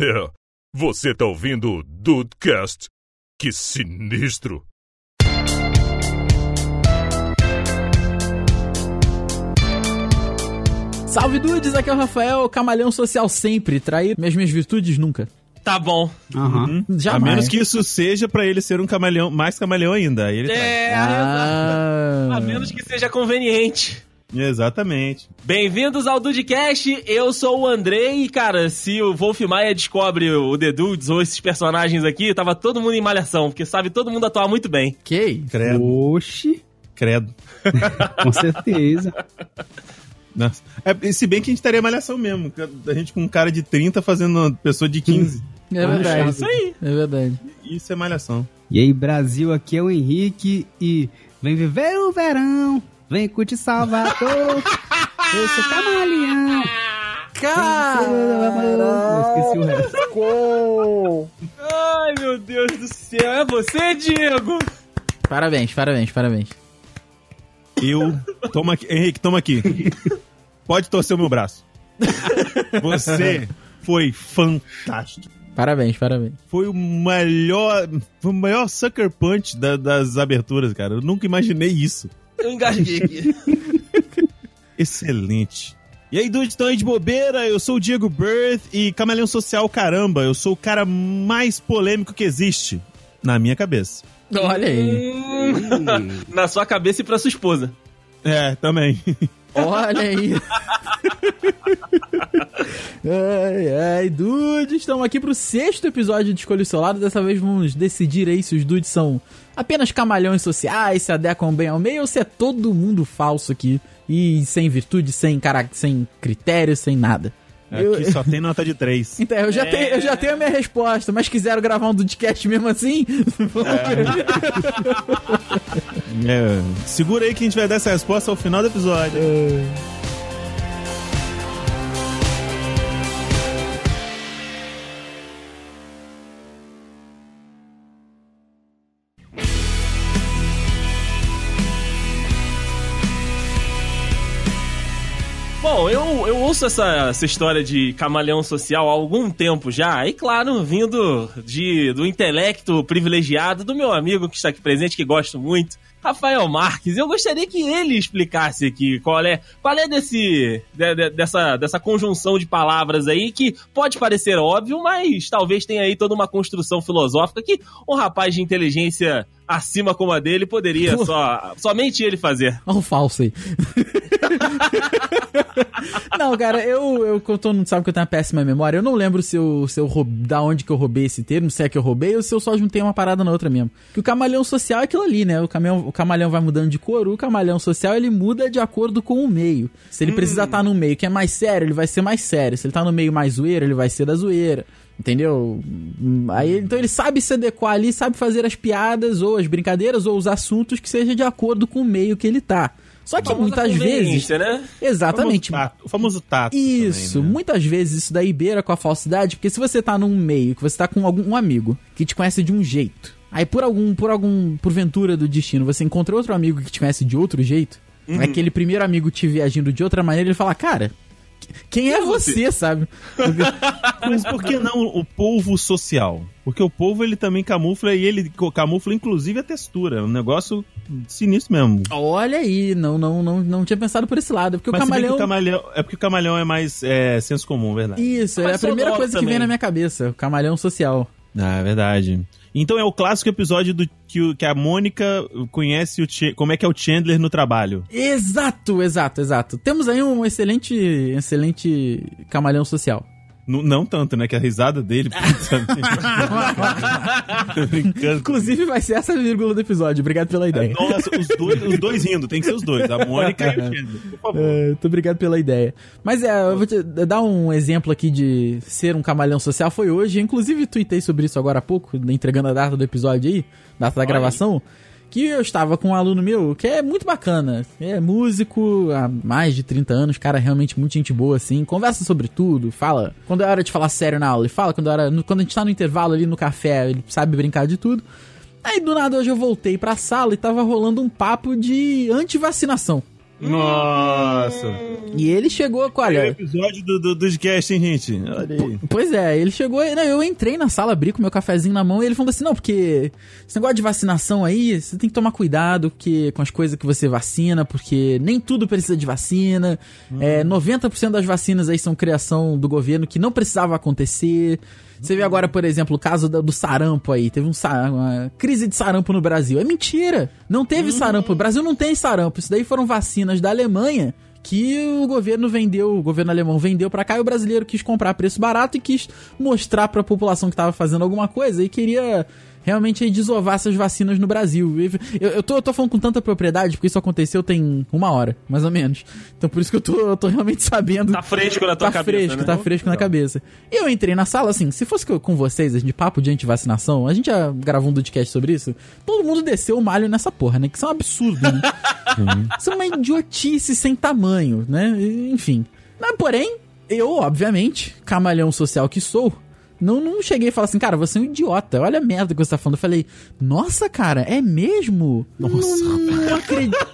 É, você tá ouvindo o Dudecast? Que sinistro! Salve dudes, aqui é o Rafael, camaleão social sempre, trair minhas minhas virtudes nunca. Tá bom. Uhum. A menos que isso seja pra ele ser um camaleão, mais camaleão ainda. Aí ele. É, Ah. a menos que seja conveniente. Exatamente. Bem-vindos ao Dudecast, eu sou o Andrei e, cara, se o Wolf Maia descobre o The Dudes ou esses personagens aqui, tava todo mundo em malhação, porque sabe todo mundo atuar muito bem. Que? Credo. Oxi, Credo. com certeza. Nossa. É, se bem que a gente estaria malhação mesmo. A gente com um cara de 30 fazendo uma pessoa de 15. É verdade. Isso aí. É verdade. Isso é malhação. E aí, Brasil, aqui é o Henrique e vem viver o verão, vem curtir Salvador. Eu sou camaleão. Eu esqueci o resto. Ai, meu Deus do céu, é você, Diego? Parabéns, parabéns, parabéns. Eu. Toma aqui. Henrique, toma aqui. Pode torcer o meu braço. Você foi fantástico. Parabéns, parabéns. Foi o melhor. Foi o maior sucker punch da- das aberturas, cara. Eu nunca imaginei isso. Eu engasguei aqui. Excelente. E aí, dudes, estão aí de bobeira? Eu sou o Diego Birth e Camaleão Social, caramba, eu sou o cara mais polêmico que existe. Na minha cabeça. Olha aí. Na sua cabeça e pra sua esposa. É, também. Olha aí. ai, ai, dudes, estamos aqui pro sexto episódio de Escolha o Seu Lado. Dessa vez vamos decidir aí se os dudes são apenas camalhões sociais, se adequam bem ao meio ou se é todo mundo falso aqui e sem virtude, sem, cara... sem critério, sem nada. Eu- Aqui só tem nota de 3. Então, eu já, tenho, eu já tenho a minha resposta, mas quiseram gravar um Dudcast mesmo assim? É, segura aí que a gente vai dar essa resposta ao final do episódio. Bom, ouço essa, essa história de camaleão social há algum tempo já, e claro, vindo de, do intelecto privilegiado do meu amigo que está aqui presente, que gosto muito, Rafael Marques. Eu gostaria que ele explicasse aqui qual é, qual é desse, de- de- dessa, dessa conjunção de palavras aí que pode parecer óbvio, mas talvez tenha aí toda uma construção filosófica que um rapaz de inteligência acima como a dele poderia Pô. só, somente ele fazer. Olha o falso aí. não, cara, eu, eu como todo mundo sabe que eu tenho uma péssima memória. Eu não lembro se eu, se eu roub- da onde que eu roubei esse termo, se é que eu roubei ou se eu só juntei uma parada na outra mesmo. Que o camaleão social é aquilo ali, né? O, caminhão, o camaleão vai mudando de cor, o camaleão social ele muda de acordo com o meio. Se ele precisa estar no meio que é mais sério, ele vai ser mais sério. Se ele tá no meio mais zoeiro, ele vai ser da zoeira. Entendeu? Hum, Aí, então ele sabe se adequar ali, sabe fazer as piadas ou as brincadeiras ou os assuntos que seja de acordo com o meio que ele tá. Só que muitas vezes. né? Exatamente. O famoso tato, o famoso tato. Isso, também, né? muitas vezes isso daí beira com a falsidade, porque se você tá num meio, que você tá com algum um amigo que te conhece de um jeito, aí por algum, por algum, porventura do destino, você encontra outro amigo que te conhece de outro jeito, Uhum. aquele primeiro amigo te vê agindo de outra maneira, ele fala, cara, quem é você, sabe? Mas por que não o polvo social? Porque o polvo ele também camufla e ele camufla inclusive a textura. É um negócio sinistro mesmo. Olha aí, não, não, não, não tinha pensado por esse lado, porque Mas o que camaleão... o camaleão. É porque o camaleão é mais é, senso comum, verdade. Isso, é Mas a primeira coisa que também. vem na minha cabeça, o camaleão social. Ah, é verdade. Então é o clássico episódio do que, que a Mônica conhece o como é que é o Chandler no trabalho. Exato, exato, exato. Temos aí um excelente, excelente camaleão social. N- não tanto, né? Que a risada dele. Brincando. Inclusive vai ser essa vírgula do episódio. Obrigado pela ideia. Nossa, os dois, os dois rindo, tem que ser os dois, a Mônica e o Chandler, por favor. É, muito obrigado pela ideia. Mas é, eu vou te dar um exemplo aqui de ser um camaleão social. Foi hoje, inclusive tuitei sobre isso agora há pouco, entregando a data do episódio aí, data da gravação. Que eu estava com um aluno meu que é muito bacana. É músico há mais de 30 anos, cara, realmente muito gente boa, assim. Conversa sobre tudo, fala. Quando é hora de falar sério na aula, ele fala. Quando, é hora, no- quando a gente tá no intervalo ali no café, ele sabe brincar de tudo. Aí do nada hoje eu voltei pra sala e tava rolando um papo de antivacinação. Nossa. E ele chegou com, Olha olha... episódio do, do, dos cast, hein, gente? Olha aí. Pois é, ele chegou. Não, eu entrei na sala, abri com meu cafezinho na mão e ele falou assim: não, porque esse negócio de vacinação aí, você tem que tomar cuidado que, com as coisas que você vacina, porque nem tudo precisa de vacina. É, 90% das vacinas aí são criação do governo que não precisava acontecer. Você vê agora, por exemplo, o caso do sarampo aí. Teve um uma crise de sarampo no Brasil. É mentira. Não teve sarampo. O Brasil não tem sarampo. Isso daí foram vacinas da Alemanha que o governo vendeu, o governo alemão vendeu pra cá e o brasileiro quis comprar a preço barato e quis mostrar pra população que tava fazendo alguma coisa e queria realmente aí desovar essas vacinas no Brasil. E Eu, eu, tô, eu tô falando com tanta propriedade porque isso aconteceu tem uma hora, mais ou menos. Então por isso que eu tô, eu tô realmente sabendo. Tá fresco na tua Tá cabeça, fresco, né? tá fresco na cabeça. E eu entrei na sala, assim, se fosse co- com vocês, de papo de antivacinação, a gente já gravou um podcast sobre isso, todo mundo desceu o malho nessa porra, né? Que isso é um absurdo, né? Isso é uma idiotice sem tamanho, né? Enfim. Mas, porém, eu, obviamente, camalhão social que sou, não, não cheguei e falei assim, cara, você é um idiota, olha a merda que você tá falando. Eu falei, nossa, cara, é mesmo? Nossa. Não, não acredito.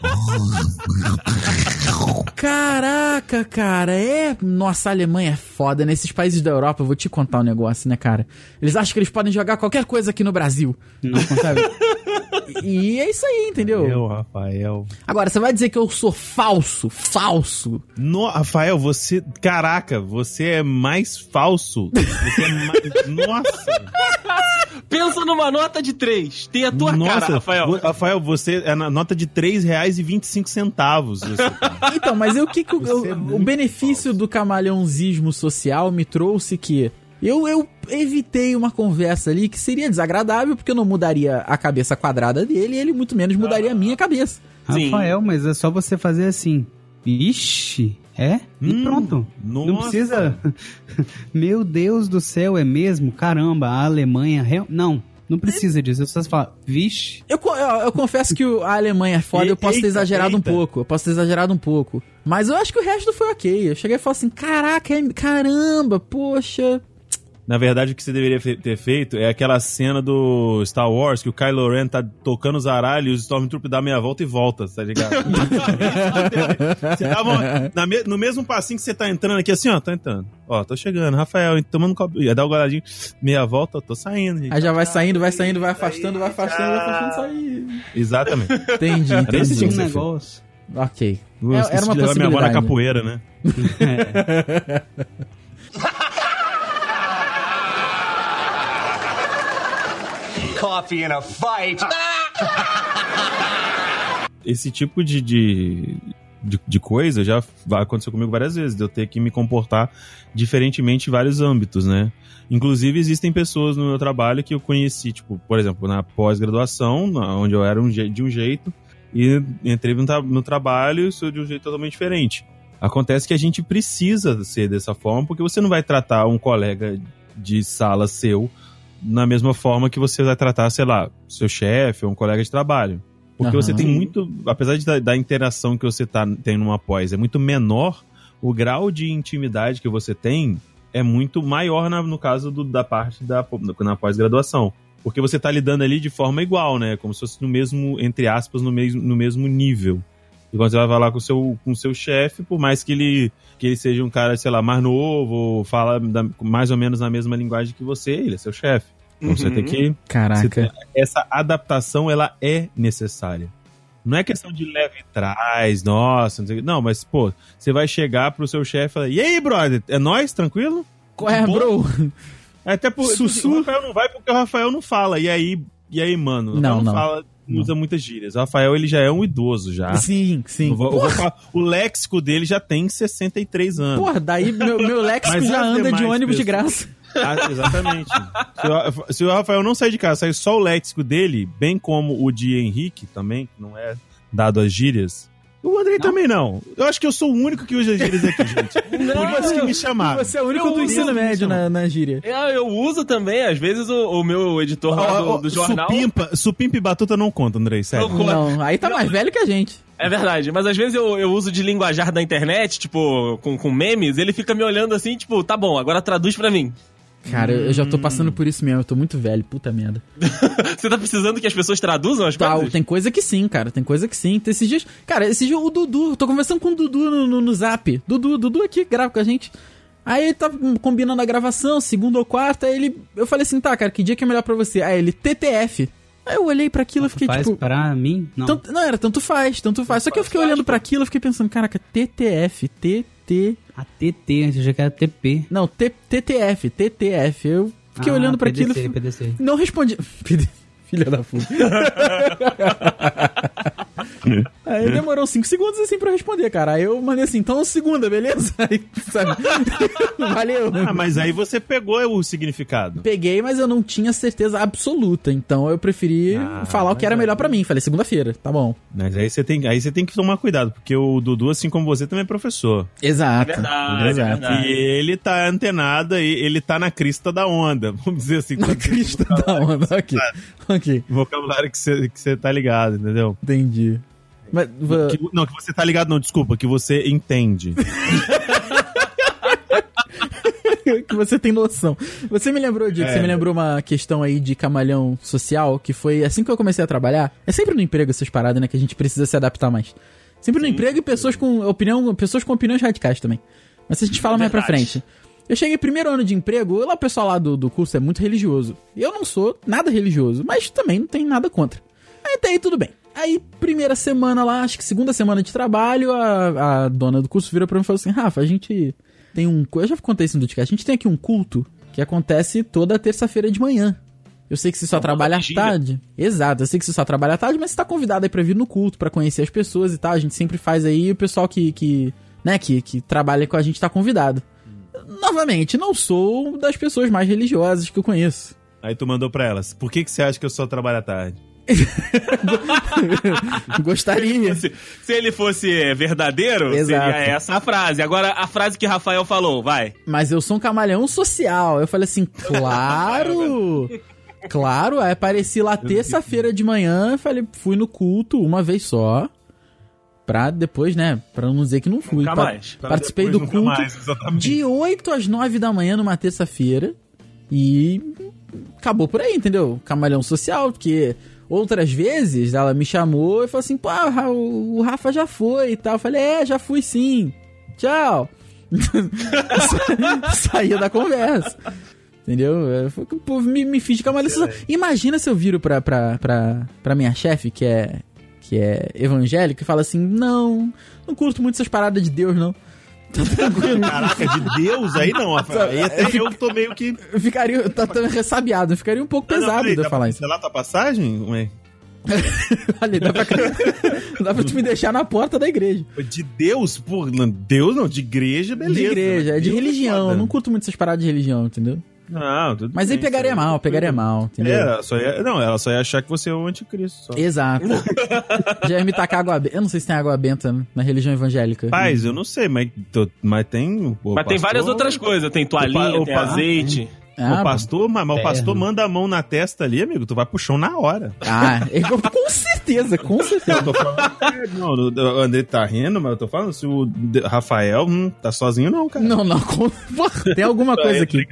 Caraca, cara, é. Nossa, a Alemanha é foda. Nesses países da Europa, eu vou te contar um negócio, né, cara? Eles acham que eles podem jogar qualquer coisa aqui no Brasil. Não, Sabe? E é isso aí, entendeu? Eu, Rafael. Agora, você vai dizer que eu sou falso? Falso? No, Rafael, você. Caraca, você é mais falso. Você é mais. Nossa! Pensa numa nota de 3. Tem a tua Nossa, cara, Rafael. Rafael, você é na nota de R$ 3,25. Você tá. Então, mas eu, o que, que o- Você é o, benefício do camaleãozismo social me trouxe que eu, eu evitei uma conversa ali que seria desagradável, porque eu não mudaria a cabeça quadrada dele e ele muito menos mudaria a minha cabeça. Sim. Rafael, mas é só você fazer assim. Ixi, é? E Hum, pronto. Não nossa. precisa. Meu Deus do céu, é mesmo? Caramba, a Alemanha. real- Não, não precisa disso. Só você falar, vixe. Eu, eu, eu confesso que o- a Alemanha é foda, eu posso ter Eita, exagerado um eita. pouco. Eu posso ter exagerado um pouco. Mas eu acho que o resto foi ok. Eu cheguei e falei assim: caraca, é- caramba, poxa. Na verdade, o que você deveria ter feito é aquela cena do Star Wars que o Kylo Ren tá tocando os aralhos e os Stormtroopers dá meia volta e volta, tá ligado? você dava uma- na me- no mesmo passinho que você tá entrando aqui, assim, ó, tá entrando. Ó, tô chegando, Rafael, tomando copo. Ia dar o goladinho, meia volta, tô saindo. gente. Aí já vai saindo, vai saindo, vai afastando, vai afastando, vai afastando, sair. Exatamente. Entendi, Era esse entendi. Um que ser negócio. Ok. Eu É- era uma de levar minha avó na possibilidade. capoeira, né? Coffee in a fight. esse tipo de, de, de, de coisa já vai acontecer comigo várias vezes, de eu ter que me comportar diferentemente em vários âmbitos, né? Inclusive, existem pessoas no meu trabalho que eu conheci, tipo, por exemplo, na pós-graduação, onde eu era um de um jeito, e entrei no, tra- no trabalho e sou de um jeito totalmente diferente. Acontece que a gente precisa ser dessa forma, porque você não vai tratar um colega de sala seu na mesma forma que você vai tratar, sei lá, seu chefe ou um colega de trabalho. Porque Aham. você tem muito, apesar de da, da interação que você tá, tem numa pós é muito menor, o grau de intimidade que você tem é muito maior na- no caso do- da parte da na pós-graduação. Porque você tá lidando ali de forma igual, né? Como se fosse no mesmo, entre aspas, no mesmo, no mesmo nível. E quando você vai falar com o seu, com o seu chefe, por mais que ele, que ele seja um cara, sei lá, mais novo, ou fala da- mais ou menos na mesma linguagem que você, ele é seu chefe. Então você Uhum. tem que Caraca. você tem- essa adaptação ela é necessária. Não é questão de leve trás, nossa, não, sei não, mas pô, você vai chegar pro seu chefe e falar: "E aí, brother, é nós, tranquilo?" Qual é, bro? Até por Sussu. o Rafael não vai porque o Rafael não fala. E aí, e aí, mano, o Rafael Não, não. fala, não usa muitas gírias. O Rafael ele já é um idoso já. Sim, sim. Falar, o léxico dele já tem 63 anos. Porra, daí meu, meu léxico já anda de ônibus de pessoas- graça. Ah, exatamente. se, o, se o Rafael não sair de casa, sair só o léxico dele, bem como o de Henrique também, que não é dado as gírias. O Andrei também não. Eu acho que eu sou o único que usa gírias aqui, gente. Por isso que me chamaram. Você é o único Eu do ensino médio na, na gíria. Eu, eu uso também, às vezes, o, o meu editor lá do, do jornal. Supimpa, supimpa e batuta não conta, Andrei, sério. Não conta. Não, aí tá mais velho que a gente. É verdade, mas às vezes eu, eu uso de linguajar da internet, tipo, com, com memes, ele fica me olhando assim, tipo, tá bom, agora traduz pra mim. Cara, eu já tô passando por isso mesmo, eu tô muito velho, puta merda. Você tá precisando que as pessoas traduzam as Tá, coisas? tem coisa que sim, cara, tem coisa que sim. Tem esses dias. Cara, esses dias o Dudu, tô conversando com o Dudu no, no, no zap. Dudu, Dudu aqui, grava com a gente. Aí ele tá combinando a gravação, segunda ou quarta, aí ele. Eu falei assim, tá, cara, que dia que é melhor pra você? Aí ele, TTF. Aí eu olhei pra aquilo e fiquei Faz tipo. pra mim? Não. Tanto- não, era tanto faz, tanto faz. Só que eu fiquei olhando pra aquilo e fiquei pensando, caraca, TTF, TT. A TT, antes eu já que era TP. Não, T, TTF, TTF. Eu fiquei Ah, olhando pra PDC, aquilo. PDC. Não respondi. Filha da puta. Aí demorou 5 segundos assim pra eu responder, cara. Aí eu mandei assim, então segunda, beleza? Aí, sabe? Valeu. Ah, mas aí você pegou o significado. Peguei, mas eu não tinha certeza absoluta. Então eu preferi Ah, falar o que era mas melhor pra mim. Falei, segunda-feira, tá bom. Mas aí você tem, aí você tem que tomar cuidado, porque o Dudu, assim como você, também é professor. Exato. Verdade, é Exato. verdade. E ele tá antenado aí, ele tá na crista da onda, vamos dizer assim. Na crista da onda. Ok. Ok. Vocabulário que você que você tá ligado, entendeu? Entendi. Mas, Que- não, que você tá ligado, não, desculpa, que você entende. que você tem noção. Você me lembrou, Diego, É. você me lembrou uma questão aí de camalhão social, que foi assim que eu comecei a trabalhar. É sempre no emprego essas paradas, né, que a gente precisa se adaptar mais. Sempre no emprego e pessoas com opinião, pessoas com opiniões radicais também. Mas a gente fala mais pra frente. Eu cheguei primeiro ano de emprego, lá o pessoal lá do, do curso é muito religioso. Eu não sou nada religioso, mas também não tenho nada contra. Aí até aí tudo bem. Aí, primeira semana lá, acho que segunda semana de trabalho, a, a dona do curso virou pra mim e falou assim: Rafa, a gente tem um. Eu já contei isso no podcast, a gente tem aqui um culto que acontece toda terça-feira de manhã. Eu sei que você só Uma trabalha à tarde. Exato, eu sei que você só trabalha à tarde, mas você tá convidado aí pra vir no culto, pra conhecer as pessoas e tal. A gente sempre faz aí o pessoal que, que né, que, que trabalha com a gente tá convidado. Novamente, não sou das pessoas mais religiosas que eu conheço. Aí tu mandou pra elas, por que, que você acha que eu só trabalho à tarde? Gostaria. Se, se ele fosse é, verdadeiro, Exato. seria essa a frase. Agora, a frase que Rafael falou, vai. Mas eu sou um camaleão social. Eu falei assim, claro! Claro, aí apareci lá terça-feira de manhã, falei, fui no culto uma vez só. Pra depois, né? Pra não dizer que não fui. Nunca mais. Pra Participei depois do culto mais, de 8 às 9 da manhã numa terça-feira. E acabou por aí, entendeu? Camaleão social, porque outras vezes ela me chamou e falou assim: pô, o Rafa já foi e tal. Eu falei: é, já fui sim. Tchau. Sa- Saía da conversa. Entendeu? Eu me, me fiz de social. Imagina se eu viro pra, pra, pra, pra minha chefe, que é, que é evangélica, e fala assim: não, não curto muito essas paradas de Deus, não. Tá tranquilo. Caraca, de Deus aí não, Rafael. Aí até eu tô meio que. Eu ficaria, tá, tá ressabiado, eu ficaria um pouco não, pesado peraí, de eu falar pra isso. cancelar tua passagem? Ué, Olha, dá pra, dá pra tu me deixar na porta da igreja. De Deus? Pô, não, Deus não, de igreja, beleza. de igreja, é de Deus religião. foda. Não curto muito essas paradas de religião, entendeu? Não, tudo Mas aí bem, pegaria aí. mal, pegaria mal, entendeu? É, ela só ia, não, ela só ia achar que você é o anticristo. Só. Exato. Já ia me tacar água benta. Eu não sei se tem água benta na religião evangélica. Paz, eu não sei, mas, tô- mas tem. o Mas tem pastor- várias outras coisas. Tem toalhinha, o tem azeite. Ah, o pastor, mas, o pastor manda a mão na testa ali, amigo, tu vai pro chão na hora. Ah, eu- com certeza, com certeza. Eu tô falando, não, o André tá rindo, mas eu tô falando, se o Rafael hum, tá sozinho não, cara. Não, não, com... Porra, tem alguma coisa aqui.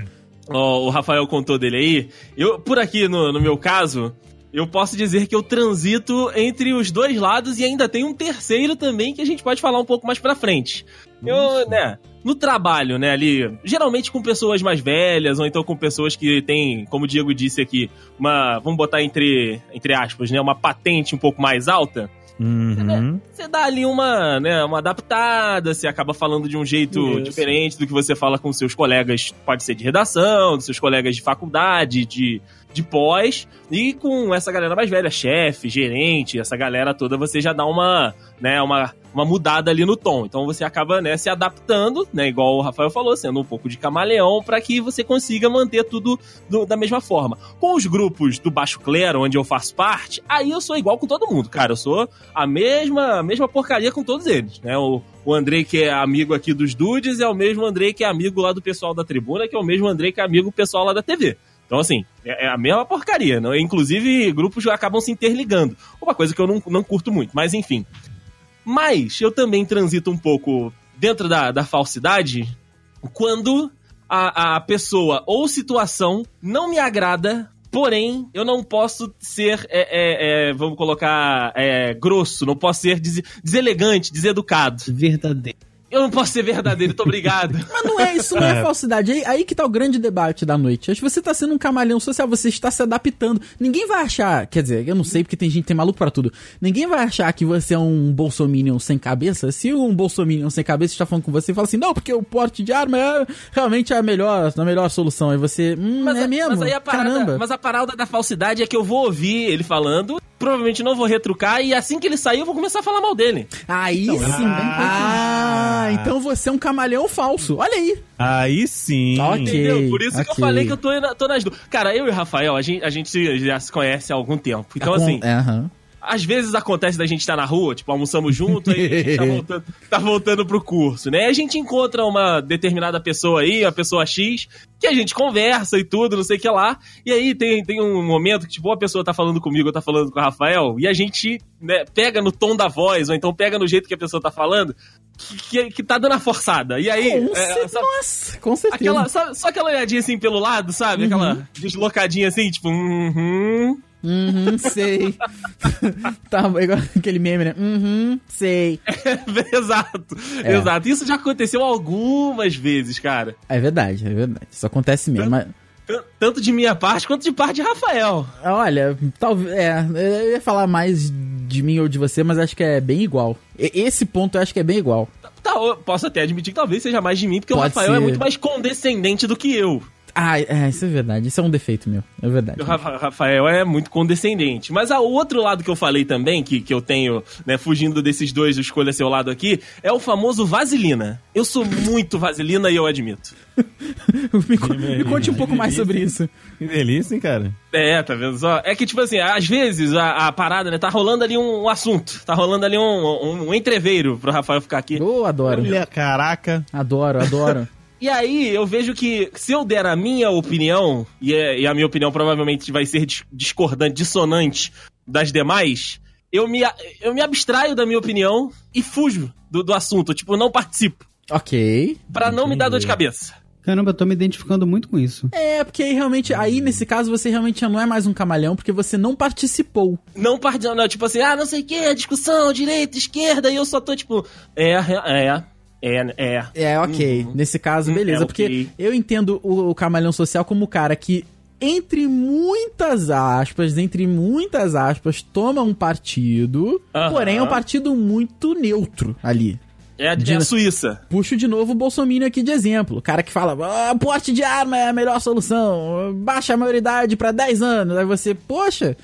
Ó, o Rafael contou dele aí. Eu, por aqui, no, no meu caso, eu posso dizer que eu transito entre os dois lados e ainda tem um terceiro também que a gente pode falar um pouco mais pra frente. Eu, né, no trabalho, né, ali, geralmente com pessoas mais velhas ou então com pessoas que têm, como o Diego disse aqui, uma, vamos botar entre, entre aspas, né, uma patente um pouco mais alta. Uhum. Você dá ali uma, né, uma adaptada, você acaba falando de um jeito Isso. diferente do que você fala com seus colegas, pode ser de redação, dos seus colegas de faculdade, de, de pós, e com essa galera mais velha, chefe, gerente, essa galera toda, você já dá uma, né, uma, uma mudada ali no tom. Então você acaba, né, se adaptando, né, igual o Rafael falou, sendo um pouco de camaleão, para que você consiga manter tudo do- da mesma forma. Com os grupos do Baixo Clero, onde eu faço parte, aí eu sou igual com todo mundo, cara. Eu sou a mesma, a mesma porcaria com todos eles, né? O, o Andrei, que é amigo aqui dos Dudes, é o mesmo Andrei que é amigo lá do pessoal da tribuna, que é o mesmo Andrei que é amigo do pessoal lá da TV. Então, assim, é é a mesma porcaria. Não? Inclusive, grupos acabam se interligando. Uma coisa que eu não, não curto muito, mas enfim. Mas eu também transito um pouco dentro da, da falsidade quando a, a pessoa ou situação não me agrada, porém eu não posso ser, é, é, é, vamos colocar, é, grosso, não posso ser des deselegante, deseducado. Verdadeiro. Eu não posso ser verdadeiro, muito obrigado. Mas não é, isso não é, falsidade. Aí, aí que tá o grande debate da noite. Acho que você tá sendo um camaleão social, você está se adaptando. Ninguém vai achar, quer dizer, eu não sei porque tem gente que tem maluco pra tudo. Ninguém vai achar que você é um bolsominion sem cabeça. Se um bolsominion sem cabeça está falando com você e fala assim, não, porque o porte de arma é realmente a melhor, a melhor solução. Aí você, hum, Mas, é a- mesmo? mas aí a parada, Caramba. mas a parada da falsidade é que eu vou ouvir ele falando, provavelmente não vou retrucar, e assim que ele sair eu vou começar a falar mal dele. Aí sim. Ah, então você é um camaleão falso. Olha aí. Aí sim. Ok. Entendeu? Por isso que eu falei que eu tô, na- tô nas duas. Cara, eu e o Rafael, a gente, a gente já se conhece há algum tempo. Então, Com- assim, é, aham. Às vezes acontece da gente estar na rua, tipo, almoçamos junto, aí a gente tá voltando, tá voltando pro curso, né? E a gente encontra uma determinada pessoa aí, a pessoa X, que a gente conversa e tudo, não sei o que lá. E aí tem, tem um momento que, tipo, a pessoa tá falando comigo, eu tá falando com o Rafael, e a gente né, pega no tom da voz, ou então pega no jeito que a pessoa tá falando, que, que, que tá dando a forçada. E aí. Com é, cer- sabe- Nossa, com certeza. Aquela, só, só aquela olhadinha assim pelo lado, sabe? Aquela deslocadinha assim, tipo, uhum. Uhum, sei. tá igual aquele meme, né? Uhum, sei. exato, É. exato. Isso já aconteceu algumas vezes, cara. É verdade, é verdade. Isso acontece mesmo. Mas, Tan- Tanto de minha parte quanto de parte de Rafael. olha, talvez. É, eu ia falar mais de mim ou de você, mas acho que é bem igual. Esse ponto eu acho que é bem igual. Tá, eu posso até admitir que talvez seja mais de mim, porque o Pode Rafael é ser. muito mais condescendente do que eu. Ah, é, isso é verdade. Isso é um defeito meu. É verdade. O Rafa- Rafael é muito condescendente. Mas o outro lado que eu falei também, que, que eu tenho, né, fugindo desses dois, do escolha seu lado aqui, é o famoso vaselina. Eu sou muito vaselina e eu admito. me, co- me conte um pouco mais sobre isso. Que delícia, hein, cara? É, tá vendo só? É que, tipo assim, às vezes a, a parada, né, tá rolando ali um, um assunto, tá rolando ali um, um, um entreveiro pro Rafael ficar aqui. Eu adoro. Olha, caraca. Adoro, adoro. E aí eu vejo que se eu der a minha opinião, e, é- e a minha opinião provavelmente vai ser dis- discordante, dissonante das demais, eu me, eu me abstraio da minha opinião e fujo do, do assunto, tipo, não participo, ok. Pra não me dar dor de cabeça. Caramba, eu tô me identificando muito com isso. É, porque aí realmente, aí nesse caso você realmente já não é mais um camaleão, porque você não participou. Não participo, não, tipo assim, ah, não sei o que, discussão, direita, esquerda, e eu só tô tipo, é, é, é, é. É, ok. Nesse caso, Hum, beleza. é, porque eu entendo o, o camaleão social como o cara que, entre muitas aspas, entre muitas aspas, toma um partido, Aham. porém é um partido muito neutro ali. É, a- é De- a Suíça. Puxo de novo o Bolsonaro aqui de exemplo. O cara que fala, ah, porte de arma é a melhor solução, baixa a maioridade pra 10 anos. Aí você, poxa,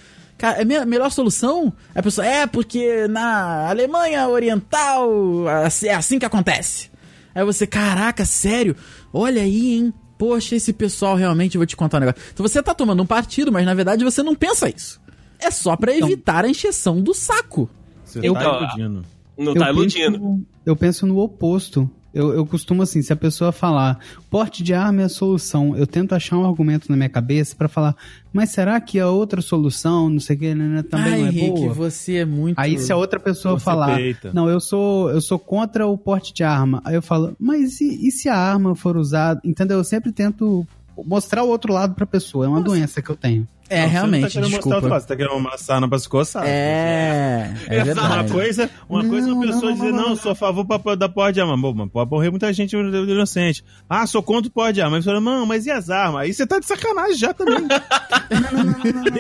cara, é a melhor solução? A pessoa, é porque na Alemanha Oriental assim- é assim que acontece. Aí você, caraca, sério? Olha aí, hein? Poxa, esse pessoal realmente, eu vou te contar um negócio. Então você tá tomando um partido, mas na verdade você não pensa isso. É só pra evitar a encheção do saco. Você Eu- tá iludindo. Não tá iludindo. Penso, eu penso no oposto. Eu, eu costumo assim, se a pessoa falar porte de arma é a solução, eu tento achar um argumento na minha cabeça pra falar, mas será que a outra solução, não sei o que, né, também Ai, não é Henrique, boa? você é muito... Aí se a outra pessoa Você falar, peita. não, eu sou eu sou contra o porte de arma, aí eu falo, mas e, e se a arma for usada? Entendeu? Eu sempre tento mostrar o outro lado pra pessoa, é uma doença que eu tenho. É, Não, realmente, Você não tá querendo mostrar desculpa. outro lado, você tá querendo uma sarna pra se coçar. É, é Exato. Uma coisa, uma coisa é uma Não, pessoa não, dizer, não, não, não, sou a favor pra- da porra de arma. Bom, mas pode morrer muita gente inocente. Ah, sou contra o porra de arma. Aí você fala, não, mas e as armas? Aí você tá de sacanagem já também.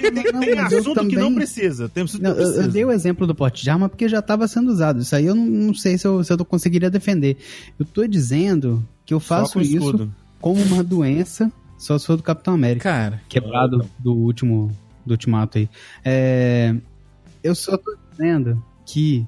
tem tem- tem mas eu assunto que não também- precisa. Tem assunto que Não, não eu, eu dei o exemplo do porte de arma porque já estava sendo usado. Isso aí eu não, não sei se eu, se eu conseguiria defender. Eu tô dizendo que eu faço com isso escudo. como uma doença, só se for do Capitão América. Cara, Quebrado do último do ultimato aí. É, eu só tô dizendo que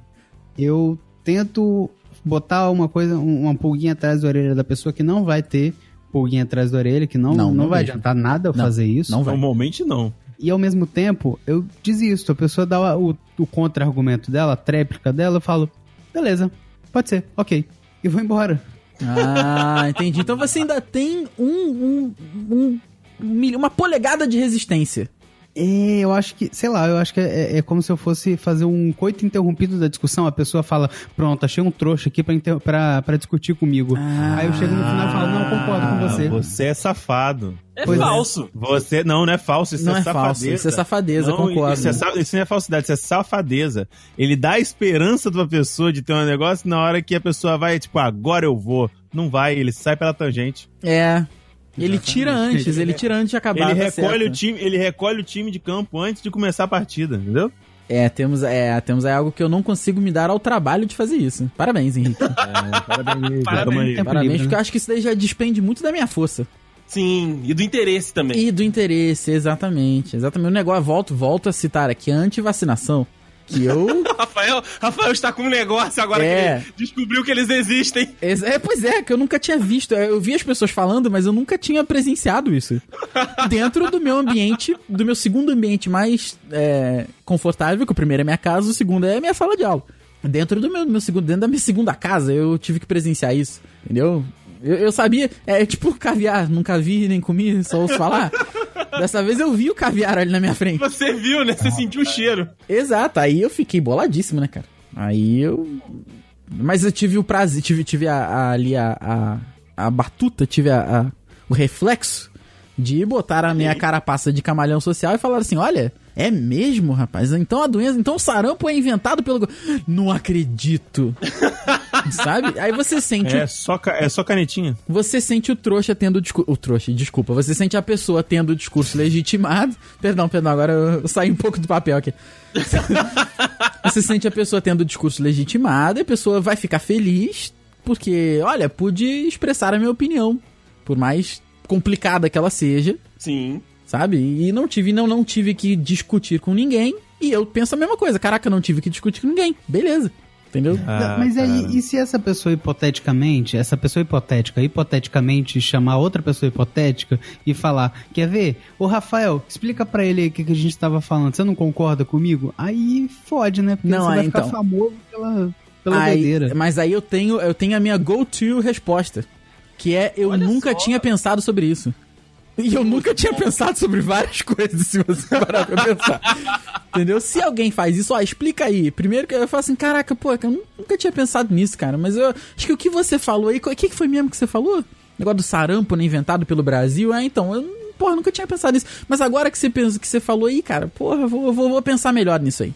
eu tento botar uma coisa, um- uma pulguinha atrás da orelha da pessoa que não vai ter pulguinha atrás da orelha, que não, Não, não, não vai mesmo. adiantar nada eu Não, fazer isso. não vai. Normalmente não. E ao mesmo tempo, eu desisto. A pessoa dá o, o contra-argumento dela, a tréplica dela, eu falo, beleza, pode ser, ok. E vou embora. Ah, entendi. Então você ainda tem um, um, um- um uma polegada de resistência. É, eu acho que, sei lá, eu acho que é, é como se eu fosse fazer um coito interrompido da discussão. A pessoa fala, pronto, achei um trouxa aqui pra, inter- pra, pra discutir comigo. Aí eu chego no final e falo, não, concordo com você. Ah, Você é safado. É Pois é. falso. Você não, não é falso, isso Não é, é safadeza. falso, isso é safadeza, não, concordo. Isso, é, sa- isso não é falsidade, isso é safadeza. Ele dá a esperança pra pessoa de ter um negócio na hora que a pessoa vai, tipo, agora eu vou. Não vai, ele sai pela tangente. É. Ele tira antes, ele tira antes de acabar. ele tá recolhe certo. o time, ele recolhe o time de campo antes de começar a partida, entendeu? É, temos, é, temos aí algo que eu não consigo me dar ao trabalho de fazer isso. Parabéns, Henrique. Parabéns. Parabéns. Tempo Parabéns, livre, porque né? eu acho que isso daí já despende muito da minha força. Sim, e do interesse também. E do interesse, exatamente. Exatamente. O negócio, volto, volto a citar aqui a antivacinação. Que eu. Rafael, Rafael está com um negócio agora É. que ele descobriu que eles existem. Ex- É, pois é, que eu nunca tinha visto. Eu vi as pessoas falando, mas eu nunca tinha presenciado isso. Dentro do meu ambiente, do meu segundo ambiente mais é, confortável, que o primeiro é minha casa, o segundo é minha sala de aula. Dentro do meu, do meu segundo, dentro da minha segunda casa, eu tive que presenciar isso, entendeu? Eu, eu sabia, é tipo caviar, nunca vi nem comi, só ouço falar. Dessa vez eu vi o caviar ali na minha frente. Você viu, né? Você sentiu o cheiro. Exato, aí eu fiquei boladíssimo, né, cara? Aí eu. Mas eu tive o prazer, tive, tive a, a- ali a, a, a batuta, tive a, a- o reflexo de botar a minha carapaça de camalhão social e falar assim: olha, é mesmo, rapaz? Então a doença, então o sarampo é inventado pelo. Não acredito. Sabe? Aí você sente o É só, ca- é só canetinha. você sente o trouxa tendo o discurso. O trouxa, desculpa. Você sente a pessoa tendo o discurso legitimado. Perdão, perdão, agora eu saí um pouco do papel aqui. você sente a pessoa tendo o discurso legitimado e a pessoa vai ficar feliz porque, olha, pude expressar a minha opinião. Por mais complicada que ela seja, Sim. Sabe? E não tive, não, não tive que discutir com ninguém. E eu penso a mesma coisa. Caraca, não tive que discutir com ninguém. Beleza. Entendeu? Ah, Mas aí, e se essa pessoa hipoteticamente, essa pessoa hipotética, hipoteticamente chamar outra pessoa hipotética e falar, quer ver? Ô Rafael, explica pra ele o que, que a gente tava falando, você não concorda comigo? Aí fode, né? Porque Não, você vai aí, ficar então. famoso pela, pela Aí- doideira. mas aí eu tenho, eu tenho a minha go-to resposta. Que é, eu Olha nunca só. tinha pensado sobre isso. E eu nunca tinha pensado sobre várias coisas, se você parar pra pensar. Entendeu? Se alguém faz isso, ó, explica aí. Primeiro que eu falo assim, caraca, pô, eu nunca tinha pensado nisso, cara. Mas eu acho que o que você falou aí, o que, que foi mesmo que você falou? Negócio do sarampo, né, inventado pelo Brasil. Ah, então, eu, porra, nunca tinha pensado nisso. Mas agora que você, pensa, que você falou aí, cara, porra, vou, vou, vou pensar melhor nisso aí.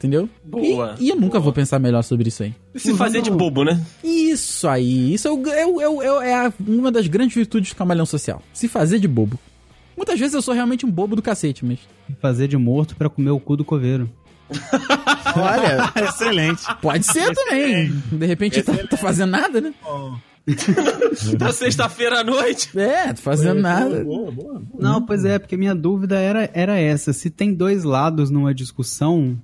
Entendeu? Boa, E, e eu nunca boa. vou pensar melhor sobre isso aí. Se fazer de bobo, né? Isso aí, isso é, o- é, o- é, o- é, é a- uma das grandes virtudes do camalhão social. Se fazer de bobo. Muitas vezes eu sou realmente um bobo do cacete, mas. Fazer de morto pra comer o cu do coveiro. Olha, Excelente. pode ser também. De repente tá, tá fazendo nada, né? Na sexta-feira à noite. É, tá fazendo nada. Boa, boa. Não, pois é, porque minha dúvida era, era essa. Se tem dois lados numa discussão,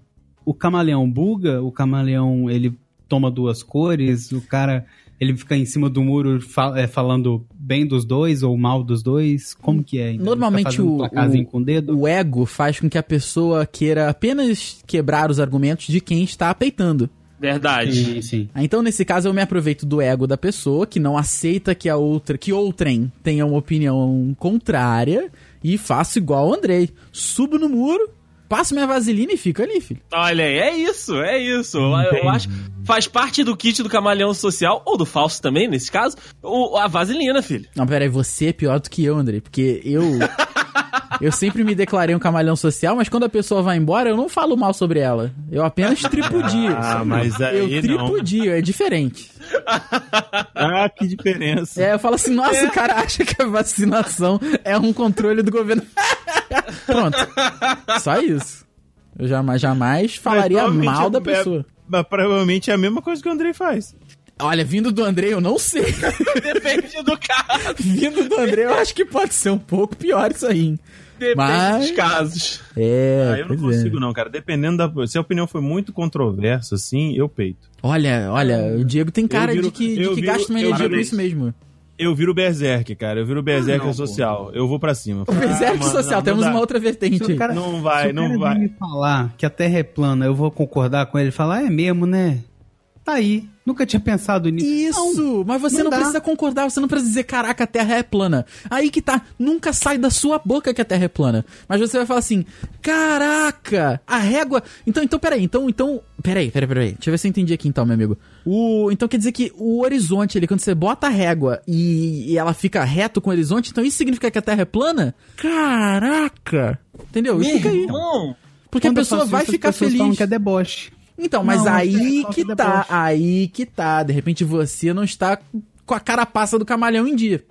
o camaleão buga, o camaleão ele toma duas cores, o cara ele fica em cima do muro fa- é, falando bem dos dois ou mal dos dois, como que é? Então, Normalmente fazendo o- o- com o dedo. O ego faz com que a pessoa queira apenas quebrar os argumentos de quem está peitando. Verdade. Sim, sim. Ah, Então, nesse caso, eu me aproveito do ego da pessoa que não aceita que a outra, que outrem tenha uma opinião contrária e faço igual o Andrei. Subo no muro, passo minha vaselina e fico ali, filho. Olha aí, é isso, é isso. Eu, eu acho que faz parte do kit do camaleão social, ou do falso também, nesse caso, o, a vaselina, filho. Não, peraí, você é pior do que eu, Andrei, porque eu. Eu sempre me declarei um camalhão social, mas quando a pessoa vai embora, eu não falo mal sobre ela. Eu apenas tripudio. Ah, mas aí eu não. tripudio, é diferente. Ah, que diferença. É, eu falo assim, nossa, o cara acha que a vacinação é um controle do governo. Pronto. Só isso. Eu jamais, jamais falaria mal da é- pessoa. Mas provavelmente é a mesma coisa que o Andrei faz. Olha, vindo do Andrei, eu não sei. Depende do caso. vindo do Andrei, eu acho que pode ser um pouco pior isso aí. hein? Depende Mas- dos casos. É, ah, eu não pois é. consigo não, cara. Dependendo da... Se a opinião foi muito controversa, assim, eu peito. Olha, olha, o Diego tem cara viro- de que, de que viro- gasta uma eu energia com isso mesmo. Eu viro Berserk, cara. Eu viro Berserk Ah, não, social. Eu vou pra cima. O Berserk Ah, mano, Social, não, temos não uma outra vertente Se cara- Não Se vai, o não cara vai. vir me falar que a Terra é plana, eu vou concordar com ele e falar, "Ah, é mesmo, né? Tá aí. Nunca tinha pensado nisso. Isso! mas você não, não precisa concordar, você não precisa dizer, caraca, a Terra é plana. Aí que tá, nunca sai da sua boca que a Terra é plana. Mas você vai falar assim, caraca, a régua... Então, então, peraí, então, então... Peraí, peraí, peraí. Deixa eu ver se eu entendi aqui então, meu amigo. O, então quer dizer que o horizonte ali, quando você bota a régua e, e ela fica reto com o horizonte, então isso significa que a Terra é plana? Caraca! Entendeu? Explica aí. Irmão, Porque Quando a pessoa vai isso, ficar feliz. falam que é deboche. Então, mas Não, aí é que tá, aí que tá. De repente você não está com a carapaça do camaleão em dia.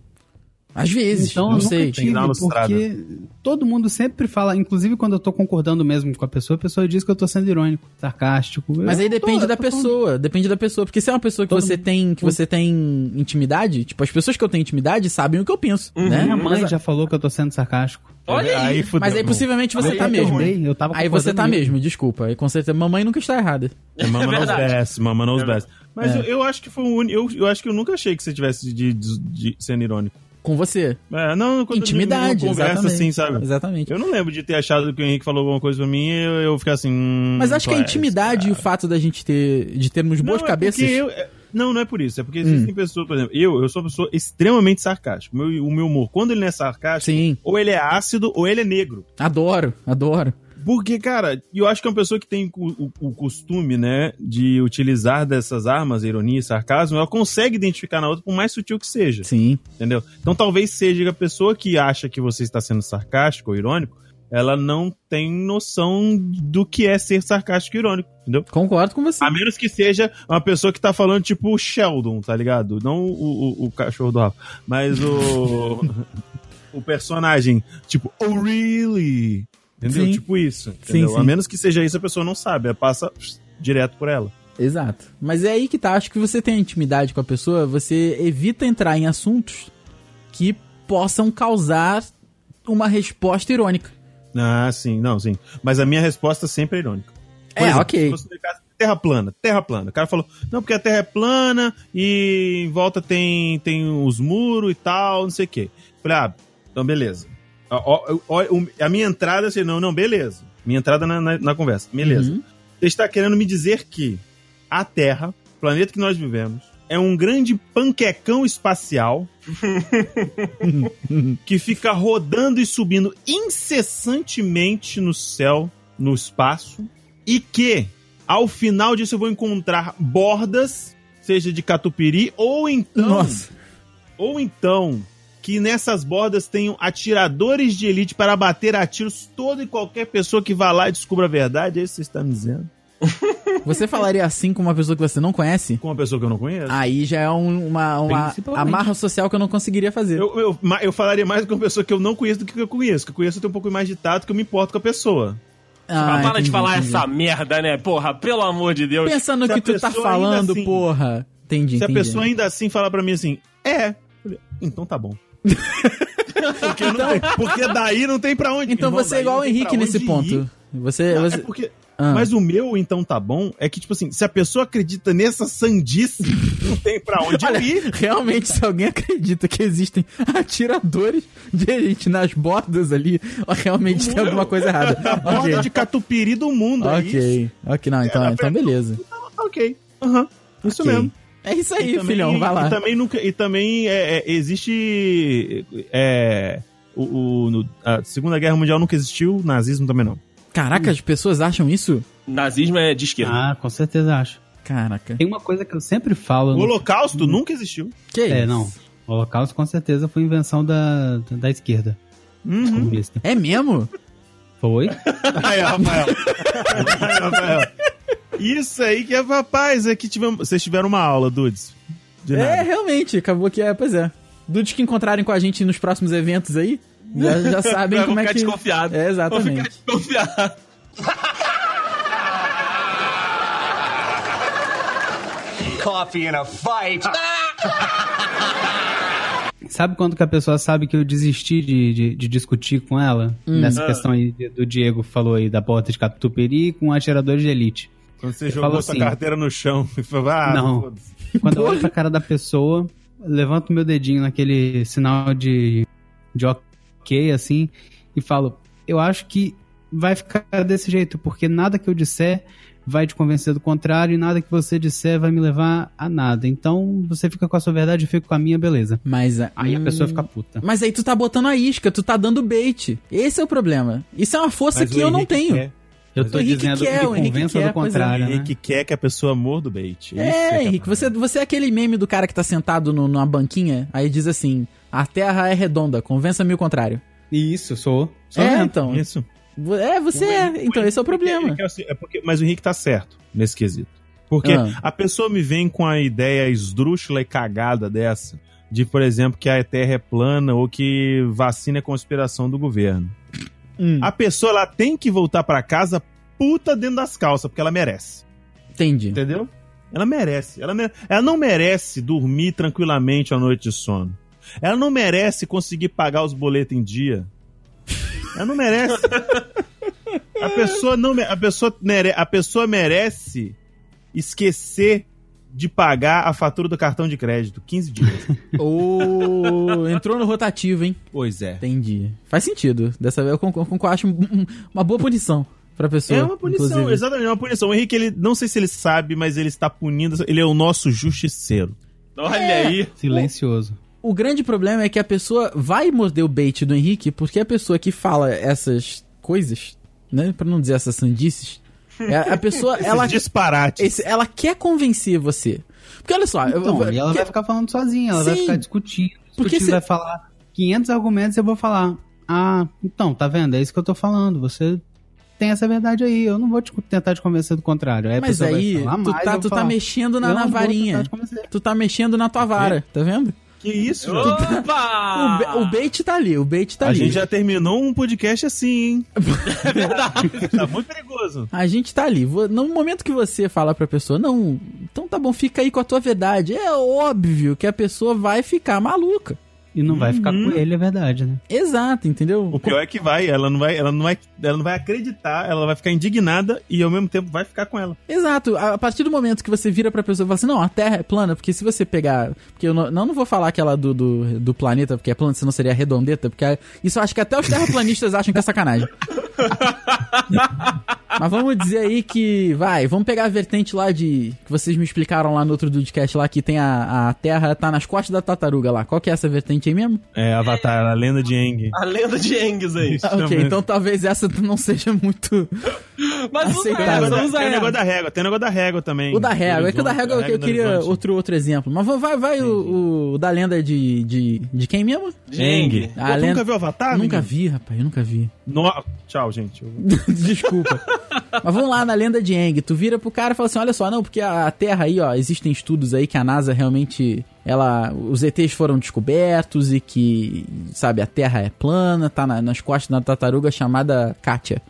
Às vezes, Então, não eu sei. que dar uma tive, porque todo mundo sempre fala, inclusive quando eu tô concordando mesmo com a pessoa, a pessoa diz que eu tô sendo irônico, sarcástico. Mas aí tô- depende eu da tô falando- pessoa, depende da pessoa, porque se é uma pessoa que Todo você mundo- tem, que você tem intimidade, tipo as pessoas que eu tenho intimidade sabem o que eu penso, né? Minha mãe Mas, já falou que eu tô sendo sarcástico. olha aí. fudeu, mas aí possivelmente você Eu tá mesmo. eu tava Aí você tá mesmo. mesmo, desculpa. Aí com certeza mamãe nunca está errada. É Mama knows verdade. best, Mama knows best. Mas É. eu, eu acho que foi o único. Eu, eu acho que eu nunca achei que você tivesse de, de, de sendo irônico. Com você. É, não, quando Intimidade, eu conversa exatamente. assim, sabe? Exatamente. Eu não lembro de ter achado que o Henrique falou alguma coisa pra mim e eu, eu ficar assim. hum, Mas acho que a intimidade e o fato da gente ter de termos boas Não, é cabeças. eu- é- não, não é por isso. É porque existem Hum. pessoas, por exemplo, eu, eu sou uma pessoa extremamente sarcástica. O meu, o meu humor, quando ele não é sarcástico, Sim, ou ele é ácido ou ele é negro. adoro, adoro. Porque, cara, eu acho que é uma pessoa que tem o, o- o costume, né, de utilizar dessas armas, ironia e sarcasmo, ela consegue identificar na outra, por mais sutil que seja, Sim. entendeu? Então talvez seja a pessoa que acha que você está sendo sarcástico ou irônico, ela não tem noção do que é ser sarcástico e irônico, entendeu? Concordo com você. A menos que seja uma pessoa que tá falando tipo o Sheldon, tá ligado? Não o, o, o cachorro do Rafa, mas o. o personagem, tipo, oh really? Entendeu? Sim. Tipo isso. Entendeu? sim. A menos que seja isso, a pessoa não sabe, ela passa pss, direto por ela. Exato. Mas é aí que tá. Acho que você tem intimidade com a pessoa, você evita entrar em assuntos que possam causar uma resposta irônica. Ah, sim, não, sim. Mas a minha resposta sempre é irônica. É, ok. se fosse no caso, Terra plana, terra plana. O cara falou, não, porque a terra é plana e em volta tem, tem os muros e tal, não sei o quê. Falei, ah, então beleza. Ó, ó, a minha entrada, assim, não, não, beleza. Minha entrada na, na, na conversa, beleza. Uhum. Você está querendo me dizer que a Terra, o planeta que nós vivemos, é um grande panquecão espacial que fica rodando e subindo incessantemente no céu, no espaço, e que ao final disso eu vou encontrar bordas, seja de catupiry ou então, Nossa. ou então que nessas bordas tenham atiradores de elite para bater a tiros toda e qualquer pessoa que vá lá e descubra a verdade. É isso que você está me dizendo? Você falaria assim com uma pessoa que você não conhece? Com uma pessoa que eu não conheço. Aí já é um- uma, uma amarra social que eu não conseguiria fazer. Eu, eu, eu falaria mais com uma pessoa que eu não conheço do que eu conheço. Que eu conheço eu tenho um pouco mais de tato que eu me importo com a pessoa. Ah, Ah, para de falar entendi. essa merda, né? Porra, pelo amor de Deus. Pensa no que a tu tá falando, assim- porra. Entendi, Se a entendi. pessoa ainda assim falar pra mim assim, é. eu falei, Então tá bom. porque, tem- porque daí não tem pra onde. Então Irmão, você é igual o Henrique nesse ponto. ir. Você, Não, você... é porque. Ah. Mas o meu, então, tá bom, é que, tipo assim, se a pessoa acredita nessa sandice, não tem pra onde Olha, ir. realmente, se alguém acredita que existem atiradores de elite nas bordas ali, realmente tem alguma coisa errada. A borda ok, de catupiry do mundo, é isso. ok, ok, não, então, É, então beleza. Ok, aham, isso Ok. mesmo. É isso aí, também- filhão, vai lá. E também, nunca, e também é, é, existe. É, o, o- no- a Segunda Guerra Mundial nunca existiu, nazismo também não. Caraca, as pessoas acham isso? Nazismo é de esquerda. Ah, com certeza acho. Caraca. Tem uma coisa que eu sempre falo. O no- Holocausto nunca existiu. Que É, isso? não. O Holocausto com certeza foi invenção da, da esquerda Uhum. comunista. É mesmo? Foi? Aí, Rafael. Aí, Rafael. Isso aí que é rapaz, é que tivemos, vocês tiveram uma aula, Dudes. De É, realmente, acabou que é, pois é. Dudes que encontrarem com a gente nos próximos eventos aí, já, já sabem como é ficar que... desconfiado. É, Vou exatamente. ficar desconfiado. Coffee in a fight. Sabe quando que a pessoa sabe que eu desisti de, de, de discutir com ela? Nessa Ah. questão aí do Diego falou aí da porta de catupiry com atiradores de elite. Quando você Eu jogou sua assim, carteira no chão e falou, ah, Não. Quando eu olho pra cara da pessoa, levanto meu dedinho naquele sinal de, de ok, assim, e falo, eu acho que vai ficar desse jeito, porque nada que eu disser vai te convencer do contrário e nada que você disser vai me levar a nada. Então você fica com a sua verdade, eu fico com a minha, beleza. Mas Aí a hum, pessoa fica puta. Mas aí tu tá botando a isca, tu tá dando bait. Esse é o problema. Isso é uma força Mas que eu não tenho. quer- Eu tô Henrique dizendo quer, que o Henrique convença quer, do é. O contrário, né? Henrique quer que a pessoa morda o bait. Isso É, que Henrique, você, você é aquele meme do cara que tá sentado no- numa banquinha, aí diz assim: a terra é redonda, convença-me o contrário. Isso, sou. sou é, mesmo. então. Isso. É, você é. Então, esse é o problema. Ele quer assim, é porque- mas o Henrique tá certo nesse quesito. Porque Ah. a pessoa me vem com a ideia esdrúxula e cagada dessa, de, por exemplo, que a Terra é plana ou que vacina é conspiração do governo. Hum, A pessoa ela tem que voltar pra casa puta dentro das calças, porque ela merece. entendi. Entendeu? Ela merece. Ela, mere- ela não merece dormir tranquilamente a noite de sono. Ela não merece conseguir pagar os boletos em dia. Ela não merece. A pessoa não a pessoa mere- a pessoa merece esquecer de pagar a fatura do cartão de crédito 15 dias. Ô, entrou no rotativo, hein? pois é. Entendi. Faz sentido. Dessa vez eu concordo, concordo, acho um- um- uma boa punição pra pessoa. É uma punição, inclusive. exatamente, é uma punição. O Henrique, ele, não sei se ele sabe, mas ele está punindo, ele é o nosso justiceiro. Olha É. aí. Silencioso. O grande problema é que a pessoa vai morder o bait do Henrique porque a pessoa que fala essas coisas, né, Pra não dizer essas sandices, é a pessoa Esses ela disparates. esse- ela quer convencer você. Porque olha só, eu- Então, eu- e ela que- vai ficar falando sozinha, ela vai Sim. ficar discutindo. Porque Discutindo, se- vai falar 500 argumentos e eu vou falar: Ah, então, tá vendo? É isso que eu tô falando. Você tem essa verdade aí. Eu não vou te, tentar te convencer do contrário. Aí mas vai aí falar tu mais, tá, eu tu tá mexendo na, "Eu na varinha. tentar te convencer." Tu tá mexendo na tua vara, tá vendo? Que isso, O, Jota? Opa! ba- o bait tá ali, o bait tá a ali. gente já terminou um podcast assim, hein? É verdade. tá muito perigoso. A gente tá ali. No momento que você fala pra pessoa, não, então tá bom, fica aí com a tua verdade. É óbvio que a pessoa vai ficar maluca. E não vai ficar Uhum. com ele, é verdade, né? Exato, entendeu? O pior é que vai, ela não vai, ela não vai, ela não vai acreditar, ela vai ficar indignada e ao mesmo tempo vai ficar com ela. Exato. A partir do momento que você vira pra pessoa e fala assim, não, a Terra é plana, porque se você pegar. Porque eu não, não, vou falar aquela do, do, do planeta, porque é plana, senão seria redondeta, porque isso eu acho que até os terraplanistas acham que é sacanagem. Mas vamos dizer aí que. Vai, vamos pegar a vertente lá de. Que vocês me explicaram lá no outro Dudcast lá, que tem a, a Terra tá nas costas da tartaruga lá. Qual que é essa vertente aí mesmo? É, Avatar, a lenda de Aang. A lenda de Engs aí. Ah, ok, então talvez essa não seja muito. Mas usa Aceitável. essa, Tem o usa negócio da régua, tem o negócio da régua também. O da régua, é que o da régua eu, eu queria outro. outro, exemplo. Mas vai, vai, o, o da lenda de, de, de quem mesmo? De Aang. A Pô, tu lenda- nunca viu Avatar? nunca menino? vi, rapaz, eu nunca vi. No- Tchau, gente. Eu- Desculpa. Mas vamos lá na lenda de Aang. Tu vira pro cara e fala assim: olha só, não, porque a, Terra aí, ó, existem estudos aí que a NASA realmente. Ela. Os ETs foram descobertos e que, sabe, a Terra é plana, tá na- nas costas da tartaruga chamada Katia.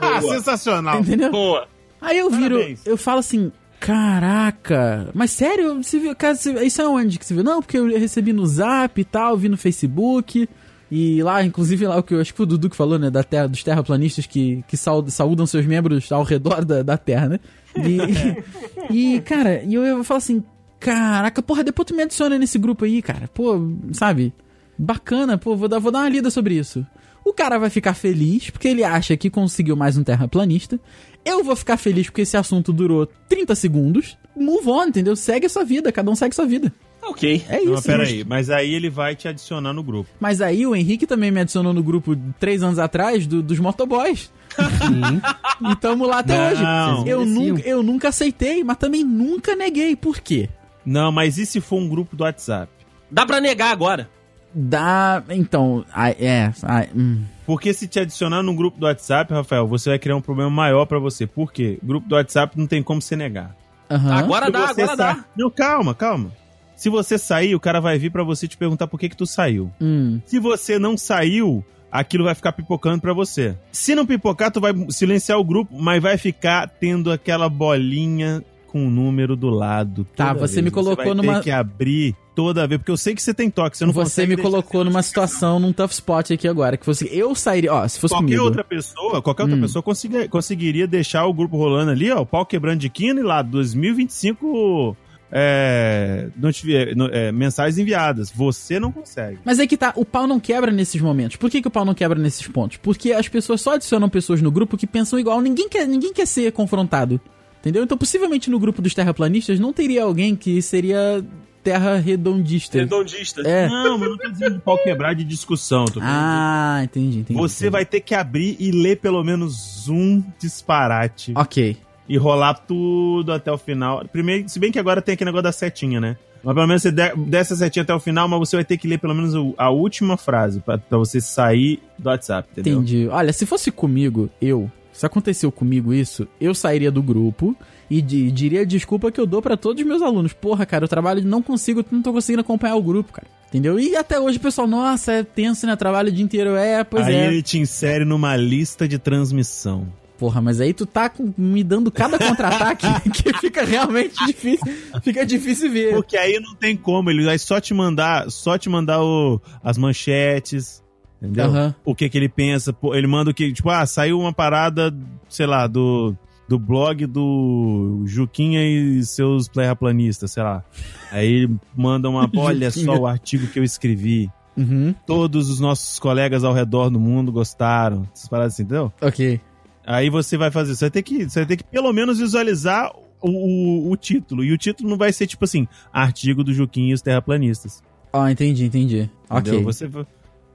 Ah, sensacional. Entendeu? Boa. Aí eu viro, Parabéns. eu falo assim, caraca, mas sério, você viu, cara, você- isso é onde que você viu? Não, porque eu recebi no Zap e tal, vi no Facebook, e lá, inclusive lá o que eu acho que foi o Dudu que falou, né, da terra, dos terraplanistas que, que saúdam seus membros ao redor da, da Terra, né? E, e, cara, e eu, eu falo assim, caraca, porra, depois tu me adiciona nesse grupo aí, cara, pô, sabe? Bacana, pô, vou dar, vou dar uma lida sobre isso. O cara vai ficar feliz porque ele acha que conseguiu mais um terraplanista. Eu vou ficar feliz porque esse assunto durou 30 segundos. Move on, entendeu? Segue a sua vida, cada um segue a sua vida. Ok. É Não, isso. pera aí, mas aí ele vai te adicionar no grupo. Mas aí o Henrique também me adicionou no grupo três anos atrás do- dos motoboys. Sim. E tamo lá até Não. hoje. Eu nunca, eu nunca aceitei, mas também nunca neguei. Por quê? Não, mas e se for um grupo do WhatsApp? Dá pra negar agora. Dá. Então. ai, é. hum. Porque se te adicionar no grupo do WhatsApp, Rafael, você vai criar um problema maior pra você. Por quê? Grupo do WhatsApp não tem como você negar. Aham. Agora dá, agora sa- dá. Não, calma, calma. Se você sair, o cara vai vir pra você te perguntar por que que tu saiu. Hum. Se você não saiu, aquilo vai ficar pipocando pra você. Se não pipocar, tu vai silenciar o grupo, mas vai ficar tendo aquela bolinha com o número do lado. Tá, você vez. me colocou vai numa- ter que abrir toda vez, porque eu sei que você tem toque, você não Você me colocou numa situação, num tough spot aqui agora. Que fosse. Eu sairia. Ó, se fosse Qualquer comigo. outra pessoa, qualquer outra Hum. pessoa conseguiria, conseguiria deixar o grupo rolando ali, ó, o pau quebrando de quina e lá, 2025 é, notifi- no- é, mensagens enviadas. Você não consegue. Mas é que tá, o pau não quebra nesses momentos. Por que, que o pau não quebra nesses pontos? Porque as pessoas só adicionam pessoas no grupo que pensam igual. Ninguém quer, ninguém quer ser confrontado. Entendeu? Então, possivelmente no grupo dos terraplanistas não teria alguém que seria terra redondista. Redondista. É. Não, mas não tô dizendo de pau quebrar de discussão. Ah, entendi, entendi. Você entendi. vai ter que abrir e ler pelo menos um disparate Ok. E rolar tudo até o final. Primeiro, se bem que agora tem aquele negócio da setinha, né? Mas pelo menos você de- desce a setinha até o final, mas você vai ter que ler pelo menos a última frase pra, pra você sair do WhatsApp, entendeu? Entendi. Olha, se fosse comigo, eu, se aconteceu comigo isso, eu sairia do grupo e di- diria a desculpa que eu dou pra todos os meus alunos. Porra, cara, eu trabalho não consigo, não tô conseguindo acompanhar o grupo, cara. Entendeu? E até hoje o pessoal, nossa, é tenso, né? Trabalho o dia inteiro. É, pois Aí é. ele te insere numa lista de transmissão. Porra, mas aí tu tá me dando cada contra-ataque que fica realmente difícil. Fica difícil ver. Porque aí não tem como, ele vai só te mandar, só te mandar o, as manchetes, entendeu? Aham. O que que ele pensa, ele manda o que, tipo, ah, saiu uma parada, sei lá, do do blog do Juquinha e seus terraplanistas, sei lá. Aí ele manda uma, olha só o artigo que eu escrevi. Uhum. Todos os nossos colegas ao redor do mundo gostaram. Essas paradas assim, entendeu? Ok. Aí você vai fazer, você vai ter que, você vai ter que pelo menos visualizar o, o, o título. E o título não vai ser tipo assim, artigo do Juquinha e os terraplanistas. Ó, entendi, entendi. Entendeu? Ok. Você,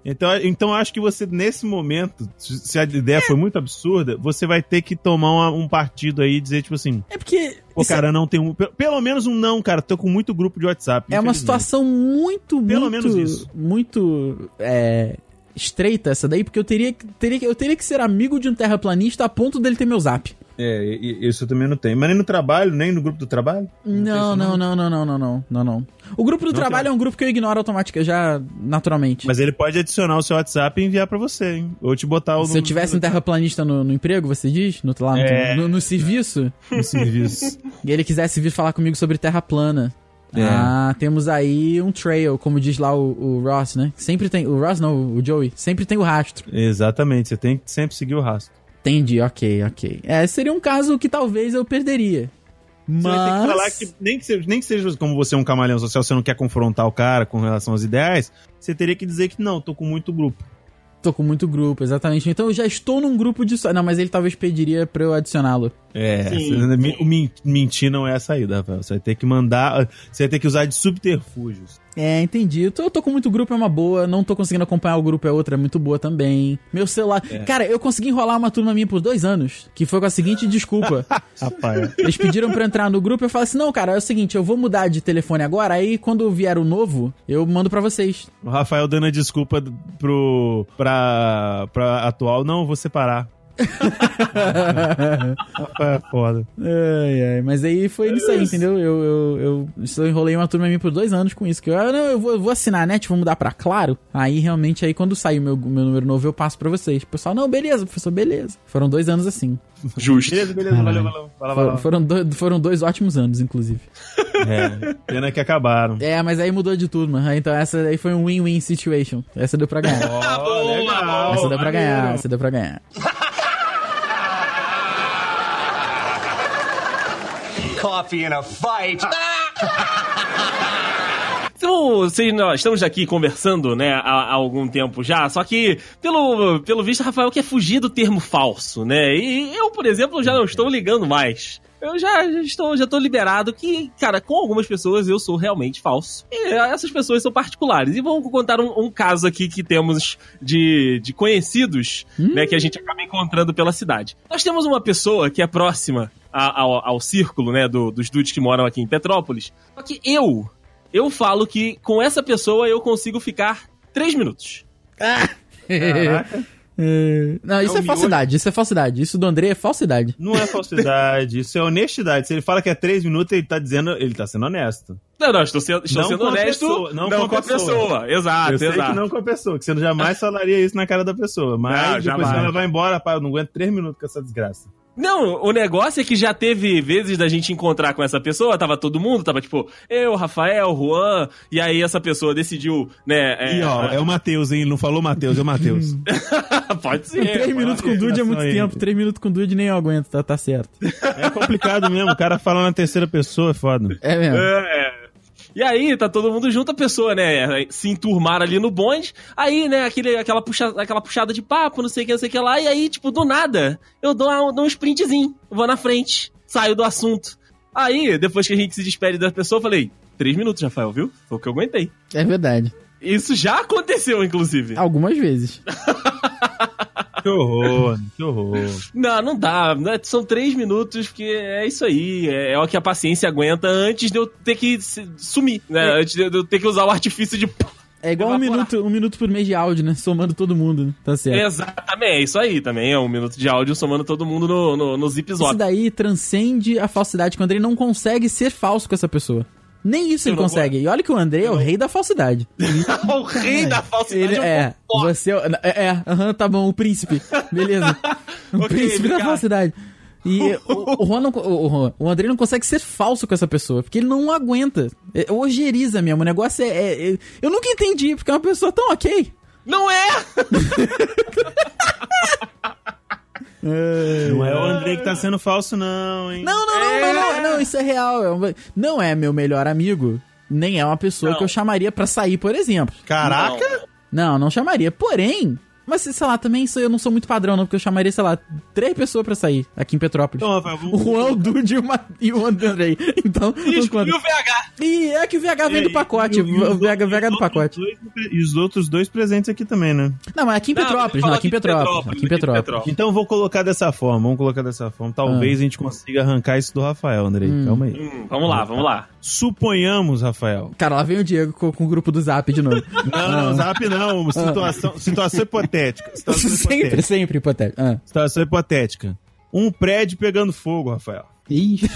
então, então eu acho que você, nesse momento, se a ideia foi muito absurda, você vai ter que tomar uma- um partido aí e dizer, tipo assim, É porque. pô, isso é- cara, não tem um. pe- Pelo menos um não, cara. Tô com muito grupo de WhatsApp. É uma situação muito, Pelo muito, menos isso. muito é, estreita essa daí, porque eu teria, que- teria, eu teria que ser amigo de um terraplanista a ponto dele ter meu zap. É, isso eu também não tenho. Mas nem no trabalho, nem no grupo do trabalho? Não, não, não, não, não, não, não, não, não. O grupo do Não trabalho tem. é um grupo que eu ignoro automaticamente, já naturalmente. Mas ele pode adicionar o seu WhatsApp e enviar pra você, hein? Ou te botar o Se eu tivesse um terraplanista no, no emprego, você diz? No, lá no, É. no- no serviço? no serviço. E ele quisesse vir falar comigo sobre terra plana. É. Ah, temos aí um trail, como diz lá o, o Ross, né? Sempre tem. O Ross não, o Joey. Sempre tem o rastro. Exatamente, você tem que sempre seguir o rastro. Entendi, ok, ok. É, seria um caso que talvez eu perderia. Mas. Você vai ter que falar que nem, que seja, nem que seja como você é um camaleão social, você não quer confrontar o cara com relação aos ideais, você teria que dizer que não, tô com muito grupo. Tô com muito grupo, exatamente. Então eu já estou num grupo de. Não, mas ele talvez pediria pra eu adicioná-lo. É, Sim. o min- mentir não é a saída, Rafael. Você vai ter que mandar, você vai ter que usar de subterfúgios. É, entendi. Eu tô, eu tô com muito grupo, é uma boa. Não tô conseguindo acompanhar o grupo, é outra, é muito boa também. Meu celular. Cara, eu consegui enrolar uma turma minha por dois anos, que foi com a seguinte desculpa. Rapaz, Eles pediram pra entrar no grupo, eu falei assim: não, cara, é o seguinte, eu vou mudar de telefone agora, aí quando vier o novo, eu mando pra vocês. o Rafael dando a desculpa pro, pra, pra atual, não, eu vou separar. Rafael é foda. Ai, ai, mas aí foi isso aí, entendeu? Eu, eu, eu, eu enrolei uma turma minha por dois anos com isso. Que eu, ah, não, eu vou, eu vou assinar a net, vou mudar pra Claro. Aí realmente, aí quando sair o meu, meu número novo, eu passo pra vocês. O pessoal, não, beleza, professor, beleza. Foram dois anos assim. Justo. Beleza, beleza, valeu, valeu. Vai lá, vai Foram, lá. foram, dois, foram dois ótimos anos, inclusive. É, pena que acabaram. É, mas aí mudou de turma. Aí, Então essa aí foi um win-win situation. Essa deu pra ganhar. Legal, Essa deu pra ganhar, essa deu pra ganhar. Coffee in a fight. Então, vocês, nós estamos aqui conversando, né, há, há algum tempo já, só que, pelo, pelo visto, Rafael quer fugir do termo falso, né? E eu, por exemplo, já não estou ligando mais. Eu já, já estou, já estou liberado que, cara, com algumas pessoas eu sou realmente falso. E essas pessoas são particulares. E vamos contar um, um caso aqui que temos de, de conhecidos, né, que a gente acaba encontrando pela cidade. Nós temos uma pessoa que é próxima a- ao, ao círculo, né, do- dos dudes que moram aqui em Petrópolis. Só que eu, eu falo que com essa pessoa eu consigo ficar três minutos. Caraca. É, Não, isso É é, falsidade, isso é falsidade. Isso do André é falsidade. Não é falsidade, isso é honestidade. Se ele fala que é três minutos, ele tá dizendo, ele tá sendo honesto. Não, não, estou sendo, estou Não sendo com a honesto. pessoa, não não com a com a pessoa. Exato, eu sei exato. que não com a pessoa, que você jamais falaria isso na cara da pessoa. Mas Não, depois jamais. ela vai embora, pá, eu não aguento três minutos com essa desgraça. Não, o negócio é que já teve vezes da gente encontrar com essa pessoa, tava todo mundo, tava tipo, eu, Rafael, Juan, e aí essa pessoa decidiu, né? é- E ó, é o Matheus, hein? Não falou Matheus, é o Matheus. pode ser. Três minutos com Dude é muito aí. tempo. Três minutos com o Dude nem eu aguento, tá, tá certo. é complicado mesmo, o cara fala na terceira pessoa, é foda. É mesmo. É. E aí, tá todo mundo junto, a pessoa, né, se enturmar ali no bonde, aí, né, aquele, aquela, puxa, aquela puxada de papo, não sei o que, não sei o que lá, e aí, tipo, do nada, eu dou, uma- dou um sprintzinho, vou na frente, saio do assunto. Aí, depois que a gente se despede da pessoa, eu falei, três minutos, Rafael, viu? Foi o que eu aguentei. É verdade. Isso já aconteceu, inclusive. Algumas vezes. Que horror, que horror. Não, não dá. né? São três minutos, porque é isso aí. É, é o que a paciência aguenta antes de eu ter que sumir, né? Antes de eu ter que usar o artifício de. É igual um minuto, um minuto por mês de áudio, né? Somando todo mundo, né? Tá certo. Exatamente, é isso aí também. É um minuto de áudio somando todo mundo no, no, no zip Isso daí transcende a falsidade, que o Andrei não consegue ser falso com essa pessoa. Nem isso Eu ele consegue. E olha que o Andrei é o rei da falsidade. o rei da falsidade Ele é um é. Você é. É, aham, tá bom, o príncipe. Beleza. O Ok, príncipe da obrigado. falsidade. E o, o, Juan não- o, o, Andrei não consegue ser falso com essa pessoa, porque ele não aguenta. É ojeriza mesmo. O negócio é, é- é- Eu nunca entendi, porque é uma pessoa tão ok. Não é! Não é o Andrei que tá sendo falso, não, hein? Não, não, não, não, não, não, isso é real. é não é meu melhor amigo. Nem é uma pessoa Não. que eu chamaria pra sair, por exemplo. Caraca! Não, não chamaria. Porém, mas sei lá, também isso eu não sou muito padrão, não, porque eu chamaria, sei lá, três pessoas pra sair aqui em Petrópolis. Então, Rafael, O. Juan, o Dude e o, Ma- e o Andrei. Então, E, não e o VH? E é que o VH vem do pacote. E- e os O VH, VH do pacote. dois- E os outros dois presentes aqui também, né? Não, mas aqui em Não, Petrópolis, não, fala aqui em de Petrópolis. Aqui em Petrópolis. Então vou colocar dessa forma, vamos colocar dessa forma. Talvez a gente consiga arrancar isso do Rafael, Andrei. Calma aí. Hum, vamos lá, vamos lá. Suponhamos, Rafael. Cara, lá vem o Diego com, com o grupo do Zap de novo. Não, não, zap não. Situação, situação hipotética. Situação sempre, hipotética. sempre hipotético. Ah. Situação hipotética. Um prédio pegando fogo, Rafael. Ixi.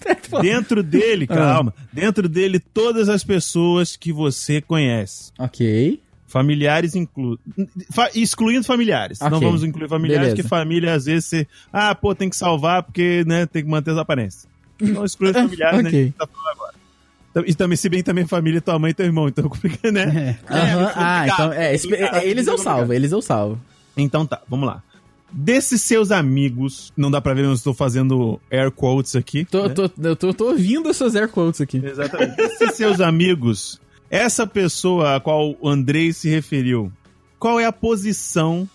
Dentro dele, calma. Dentro dele, todas as pessoas que você conhece. Ok. Familiares inclu... fa- excluindo familiares. Não Ok. vamos incluir familiares, Beleza. que família às vezes você. Ah, pô, tem que salvar porque né, tem que manter as aparências. Não exclui os familiares, né? Ok. que a gente tá falando agora. E também, se bem também família, tua mãe e teu irmão, então complica, né? Aham, ah, complicado, então, é, é complicado, é, eles eu complicado. salvo, eles eu salvo. Então tá, vamos lá. Desses seus amigos, não dá pra ver, eu estou fazendo air quotes aqui. Tô, né? tô, eu tô, tô ouvindo os seus air quotes aqui. Exatamente. Desses seus amigos, essa pessoa a qual o Andrei se referiu, qual é a posição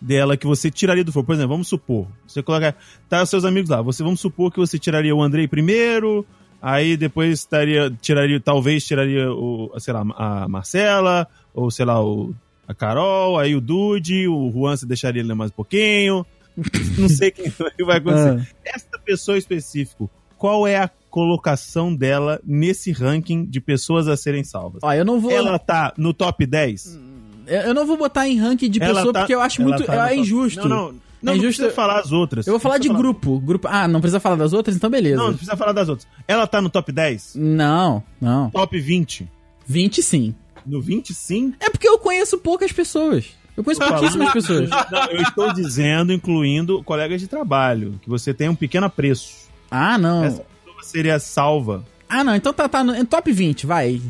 dela que você tiraria do fogo? Por exemplo, vamos supor, você coloca, tá os seus amigos lá, você vamos supor que você tiraria o Andrei primeiro, aí depois estaria, tiraria, talvez tiraria o, sei lá, a Marcela, ou sei lá, o, a Carol, aí o Dude, o Juan você deixaria ele mais um pouquinho. Não sei quem vai acontecer. Essa pessoa específico, qual é a colocação dela nesse ranking de pessoas a serem salvas? Ó, eu não vou. Ela tá no top 10? Eu eu não vou botar em ranking de Ela pessoa tá- porque eu acho muito. tá é injusto. Não, não. Não, É não injusto- precisa falar as outras. Eu vou falar de precisa grupo. grupo. Ah, não precisa falar das outras? Então beleza. Não, não precisa falar das outras. Ela tá no top 10? Não, não. Top 20? 20 sim. No 20 sim? É porque eu conheço poucas pessoas. Eu conheço pouquíssimas pessoas. Não, eu estou dizendo, incluindo colegas de trabalho, que você tem um pequeno apreço. Ah, não. Essa pessoa seria salva. Ah, não. Então tá, tá no top 20, vai.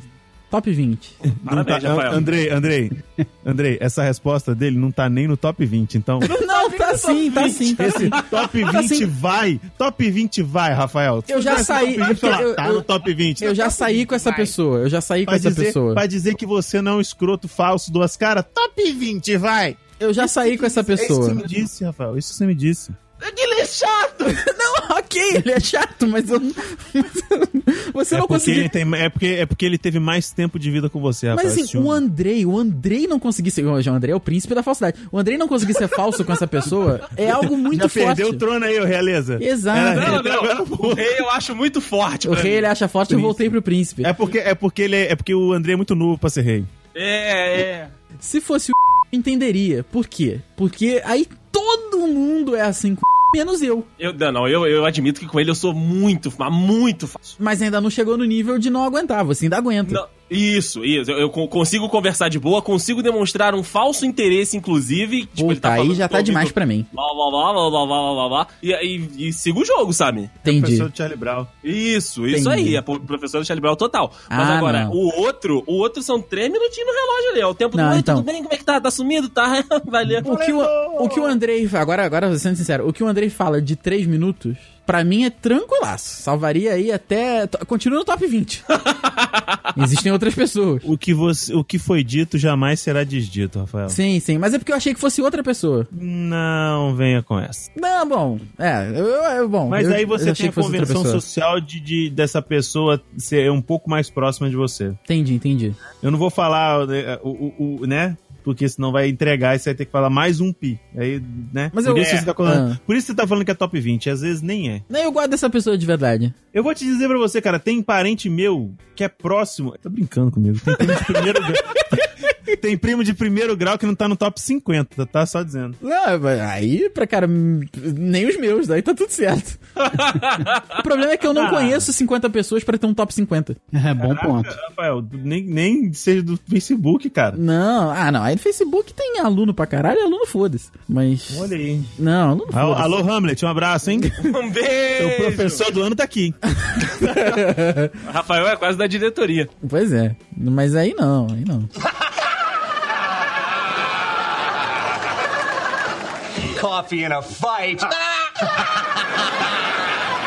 Top 20. Parabéns, não tá, Rafael. Andrei, Andrei, Andrei, essa resposta dele não tá nem no top 20, então... Não, tá sim, tá sim, tá sim. Esse top 20 assim. vai, top 20 vai, Rafael. Eu já saí- top 20, é porque falar, eu- tá eu- no top 20. Eu tá já saí 20, com essa vai. pessoa. Eu já saí com Pra essa dizer, pessoa. pra dizer que você não é um escroto falso, duas caras, top 20, vai. Eu já saí com essa É isso que você pessoa. me disse, Rafael, isso que você me disse. Ele é chato! Não, ok, ele é chato, mas eu. Você é, não conseguiu. ele tem, é, porque, é porque ele teve mais tempo de vida com você. Mas assim, o. Andrei, o Andrei não conseguir ser. O Andrei é o príncipe da falsidade. O Andrei não conseguir ser falso com essa pessoa é algo muito Já forte. perdeu o trono aí, ô Realeza. Exato. Era- Não, não. O rei eu acho muito forte. O rei mim. ele acha forte, eu voltei pro príncipe. É porque, é porque ele é, é porque o André é muito novo pra ser rei. É, é. Se fosse o entenderia. Por quê? Porque aí todo mundo é assim com menos eu. Eu, não, eu, eu admito que com ele eu sou muito, muito fácil. Mas ainda não chegou no nível de não aguentar. Você ainda aguenta. Não, Isso, isso. Eu, eu co- consigo conversar de boa, consigo demonstrar um falso interesse, inclusive. Tipo, ele Puta, tá aí já tá demais pra mim. Blá, blá, blá, blá, blá, blá, blá, blá, e, e, e siga o jogo, sabe? Entendi. Professor Charlie Brown. Isso, isso Entendi. aí, é pro- professor do Charlie Brown total. Mas Ah, agora, não. o outro, o outro são três minutinhos no relógio ali, ó. O tempo Não, do Oi, então. tudo bem? Como é que tá? Tá sumido? Tá? Valeu. O que o, o que o Andrei. Agora, agora, sendo sincero, o que o Andrei fala de 3 minutos, pra mim é tranquilaço. Salvaria aí até. Continua no top 20. Existem outras pessoas. O que, você, o que foi dito jamais será desdito, Rafael. Sim, sim. Mas é porque eu achei que fosse outra pessoa. Não venha com essa. Não, bom. É, eu, eu- bom. Mas eu- aí você tem a convenção social de, de- dessa pessoa ser um pouco mais próxima de você. Entendi, entendi. Eu não vou falar né, o, o- o- né? Porque senão vai entregar e você vai ter que falar mais um pi. Aí, né? Mas por, eu- isso é, você tá falando, ah. por isso você tá falando que é top 20. Às vezes nem é. Nem eu gosto dessa pessoa de verdade. Eu vou te dizer pra você, cara, tem parente meu que é próximo. Tá brincando comigo. Tem de primeiro grau. Tem primo de primeiro grau que não tá no top 50, tá só dizendo. Não, aí, pra cara, nem os meus, daí tá tudo certo. o problema é que eu não Ah. conheço 50 pessoas pra ter um top 50. É, bom ponto. Rafael, nem, nem seja do Facebook, cara. Não, ah, não. Aí no Facebook tem aluno pra caralho, aluno foda-se. Mas. Olha aí. Não, aluno Alô, foda-se. alô, Hamlet, um abraço, hein? Um beijo! O professor do ano tá aqui. Rafael é quase da diretoria. Pois é. Mas aí não, aí não. Coffee in a fight.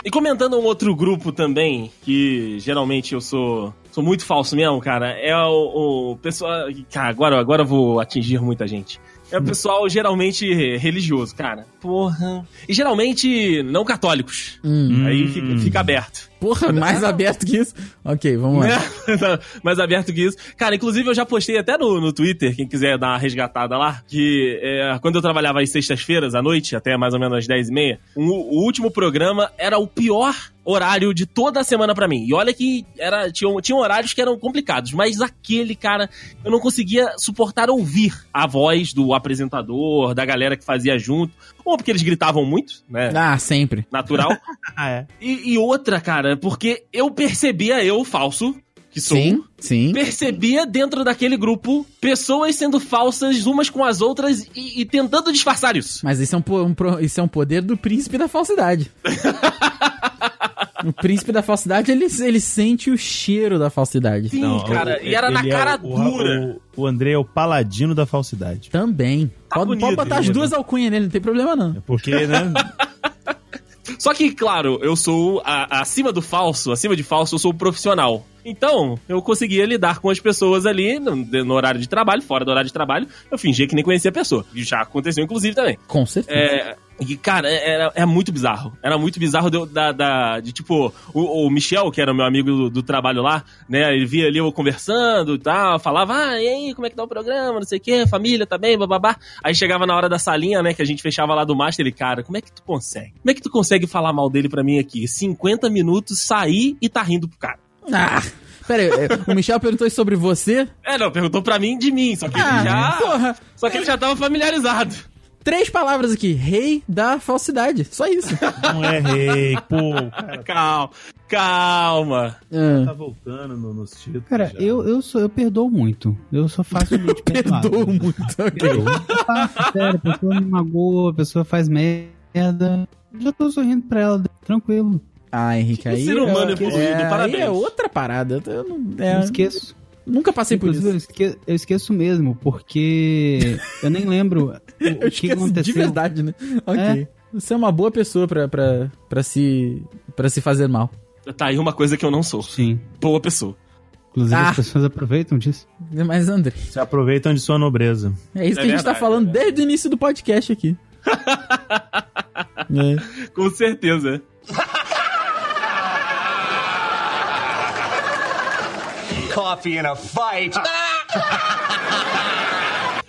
E comentando um outro grupo também, que geralmente eu sou sou muito falso mesmo, cara, é o, o pessoal. Cara, agora, agora eu vou atingir muita gente. É o pessoal geralmente religioso, cara. Porra. E geralmente não católicos. Hum. Aí fica, fica aberto. Porra, mais aberto que isso. Ok, vamos lá. Mais aberto que isso. Cara, inclusive eu já postei até no, no Twitter, quem quiser dar uma resgatada lá, que é, quando eu trabalhava às sextas-feiras à noite, até mais ou menos às 10 e meia, o, o último programa era o pior horário de toda a semana pra mim. E olha que era, tinham, tinham horários que eram complicados, mas aquele, cara, eu não conseguia suportar ouvir a voz do apresentador, da galera que fazia junto, ou porque eles gritavam muito, né? Ah, sempre. Natural. Ah, é. E, e outra, cara, porque eu percebia, eu, falso, que sou, Sim, sim. percebia dentro daquele grupo pessoas sendo falsas umas com as outras e, e tentando disfarçar isso. Mas isso é um, um isso é um poder do príncipe da falsidade. o príncipe da falsidade, ele, ele sente o cheiro da falsidade. Sim, cara, o- e era na é cara o- dura. O, o André é o paladino da falsidade. Também. Tá pode, bonito, pode botar as bonito. duas alcunhas nele, não tem problema não. Porque, né? Só que, claro, eu sou a- acima do falso, acima de falso, eu sou profissional. Então, eu conseguia lidar com as pessoas ali no, no horário de trabalho, fora do horário de trabalho, eu fingia que nem conhecia a pessoa. E já aconteceu, inclusive, também. Com certeza. É, e, cara, era, era muito bizarro. Era muito bizarro de, da, da- de tipo, o, o Michel, que era meu amigo do, do trabalho lá, né? Ele via ali eu conversando e tal, falava, ah, e aí, como é que tá o programa, não sei o quê, família tá bem, bababá. Aí chegava na hora da salinha, né, que a gente fechava lá do Master, ele, cara, como é que tu consegue? Como é que tu consegue falar mal dele pra mim aqui? 50 minutos, sair e tá rindo pro cara. Ah, pera aí, é, o Michel perguntou isso sobre você? É, não, perguntou pra mim de mim, só que Ah, ele já. porra. Só que ele já tava familiarizado. Três palavras aqui, rei da falsidade. Só isso. Não é rei, pô. Cara Calma, calma. Ah, tá voltando no, nos títulos. Cara, já. eu, eu, sou, eu perdoo muito. Eu sou facilmente perdoado. Perdoo muito, ok. Perdoo. Ah, sério, a pessoa me magoa, a pessoa faz merda. Já tô sorrindo pra ela, tranquilo. Ah, Henrique, Que aí. ser humano é, evoluído, é, parabéns. Aí é outra parada. Eu não, é, Eu esqueço. nunca passei por isso. eu esque- eu esqueço mesmo, porque eu nem lembro o, Eu o que esqueço aconteceu. de verdade, né? Ok. Você é uma boa pessoa pra, pra, pra, se, pra se fazer mal. Tá aí uma coisa que eu não sou. Sim. Boa pessoa. Inclusive, Ah. as pessoas aproveitam disso. Mas, André, Se aproveitam de sua nobreza. é isso É que a gente tá falando é desde o início do podcast aqui. É. Com certeza. Coffee in a fight.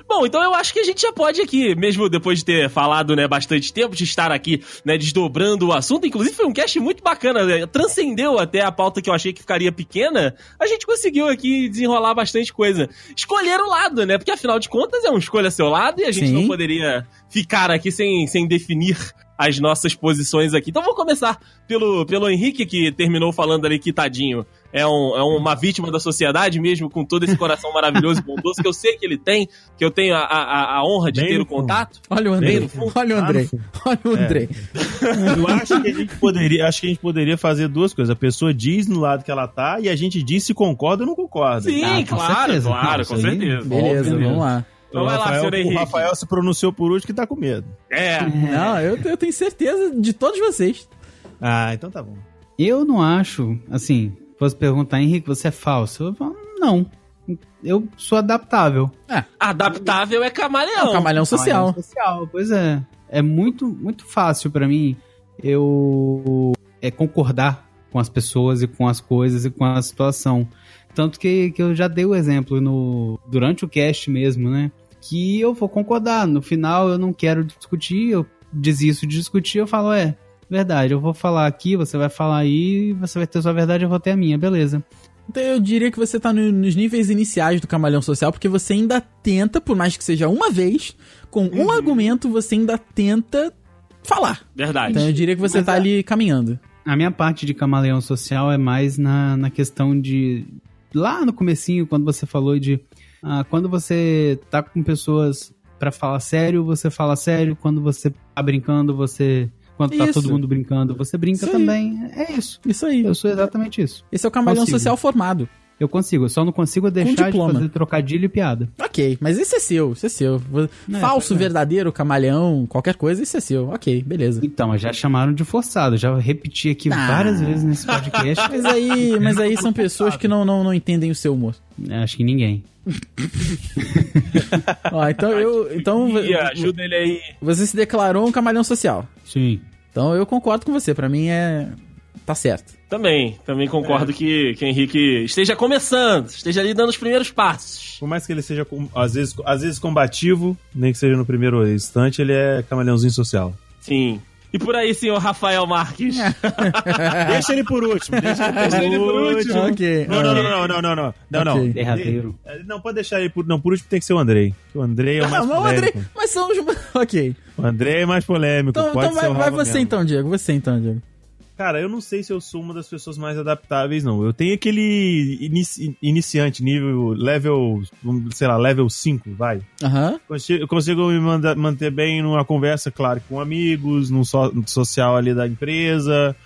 Bom, então eu acho que a gente já pode aqui, mesmo depois de ter falado, né, bastante tempo, de estar aqui, né, desdobrando o assunto. Inclusive foi um cast muito bacana, né? transcendeu até a pauta que eu achei que ficaria pequena. A gente conseguiu aqui desenrolar bastante coisa. Escolher o lado, né? Porque afinal de contas é um escolha seu lado e a gente Sim. não poderia ficar aqui sem, sem definir as nossas posições aqui. Então vou começar pelo, pelo Henrique, que terminou falando ali que tadinho. É, um- é uma vítima da sociedade mesmo, com todo esse coração maravilhoso e bondoso, que eu sei que ele tem, que eu tenho a, a, a honra de Bem ter o contato. Olha o fundo. Olha o Andrei. Olha o É. Andrei. Eu acho que a gente poderia, acho que a gente poderia fazer duas coisas. A pessoa diz no lado que ela tá e a gente diz se concorda ou não concorda. Sim, Ah, com claro, certeza. claro, com aí, certeza. Beleza, Óbvio, vamos lá. Então o, vai lá, Rafael, senhor o. Rafael se pronunciou por último que tá com medo. É. Não, eu, eu tenho certeza de todos vocês. Ah, então tá bom. Eu não acho, assim, fosse perguntar, Henrique, você é falso? Eu falo, não. Eu sou adaptável. Adaptável é É camaleão. um camalhão social. Tamanho social, pois é. É muito, muito fácil pra mim eu é, concordar com as pessoas e com as coisas e com a situação. Tanto que, que eu já dei o exemplo no durante o cast mesmo, né? Que eu vou concordar. No final eu não quero discutir, eu desisto de discutir, eu falo, é, verdade, eu vou falar aqui, você vai falar aí, você vai ter sua verdade, eu vou ter a minha, beleza. Então eu diria que você tá no- nos níveis iniciais do camalhão social, porque você ainda tenta, por mais que seja uma vez, com um argumento, você ainda tenta falar. Verdade. Então eu diria que você Mas tá a- ali caminhando. A minha parte de camaleão social é mais na, na questão de. Lá no comecinho, quando você falou de. ah, quando você tá com pessoas pra falar sério, você fala sério. Quando você tá brincando, você. Quando tá Isso. todo mundo brincando, você brinca Isso aí. também. É isso. Isso aí. Eu sou exatamente isso. Esse é o camalhão Consigo. social formado. Eu consigo, eu só não consigo deixar de fazer trocadilho e piada. Ok, mas esse é seu, esse é seu. É, Falso, é. verdadeiro, camalhão, qualquer coisa, esse é seu. Ok, beleza. Então, já chamaram de forçado. Já repeti aqui Ah. várias vezes nesse podcast. Mas aí, mas aí são pessoas que não, não, não entendem o seu humor. Acho que ninguém. Ó, então eu. Então ajuda ele aí. você se declarou um camalhão social. Sim. Então eu concordo com você. Pra mim é. Tá certo. Também, também concordo que, que o Henrique esteja começando, esteja ali dando os primeiros passos. Por mais que ele seja, às vezes, às vezes combativo, nem que seja no primeiro instante, ele é camaleãozinho social. Sim. E por aí, senhor Rafael Marques. Deixa ele por último. Deixa ele por, Deixa ele por último. Ok. Não, não, não, não, não, não, não. Não, não. Ok. Derradeiro. Eh, Não, pode deixar ele por. Não, por último tem que ser o Andrei. O Andrei é o mais Não, polêmico. Mas são os. Ok. O Andrei é mais polêmico. Então, pode então ser vai, o vai você mesmo. então, Diego. Você então, Diego. Cara, eu não sei se eu sou uma das pessoas mais adaptáveis, não. Eu tenho aquele inici- iniciante, nível, level, sei lá, level 5, vai. Aham. Consigo- Eu consigo me manda- manter bem numa conversa, claro, com amigos, num so- no social ali da empresa,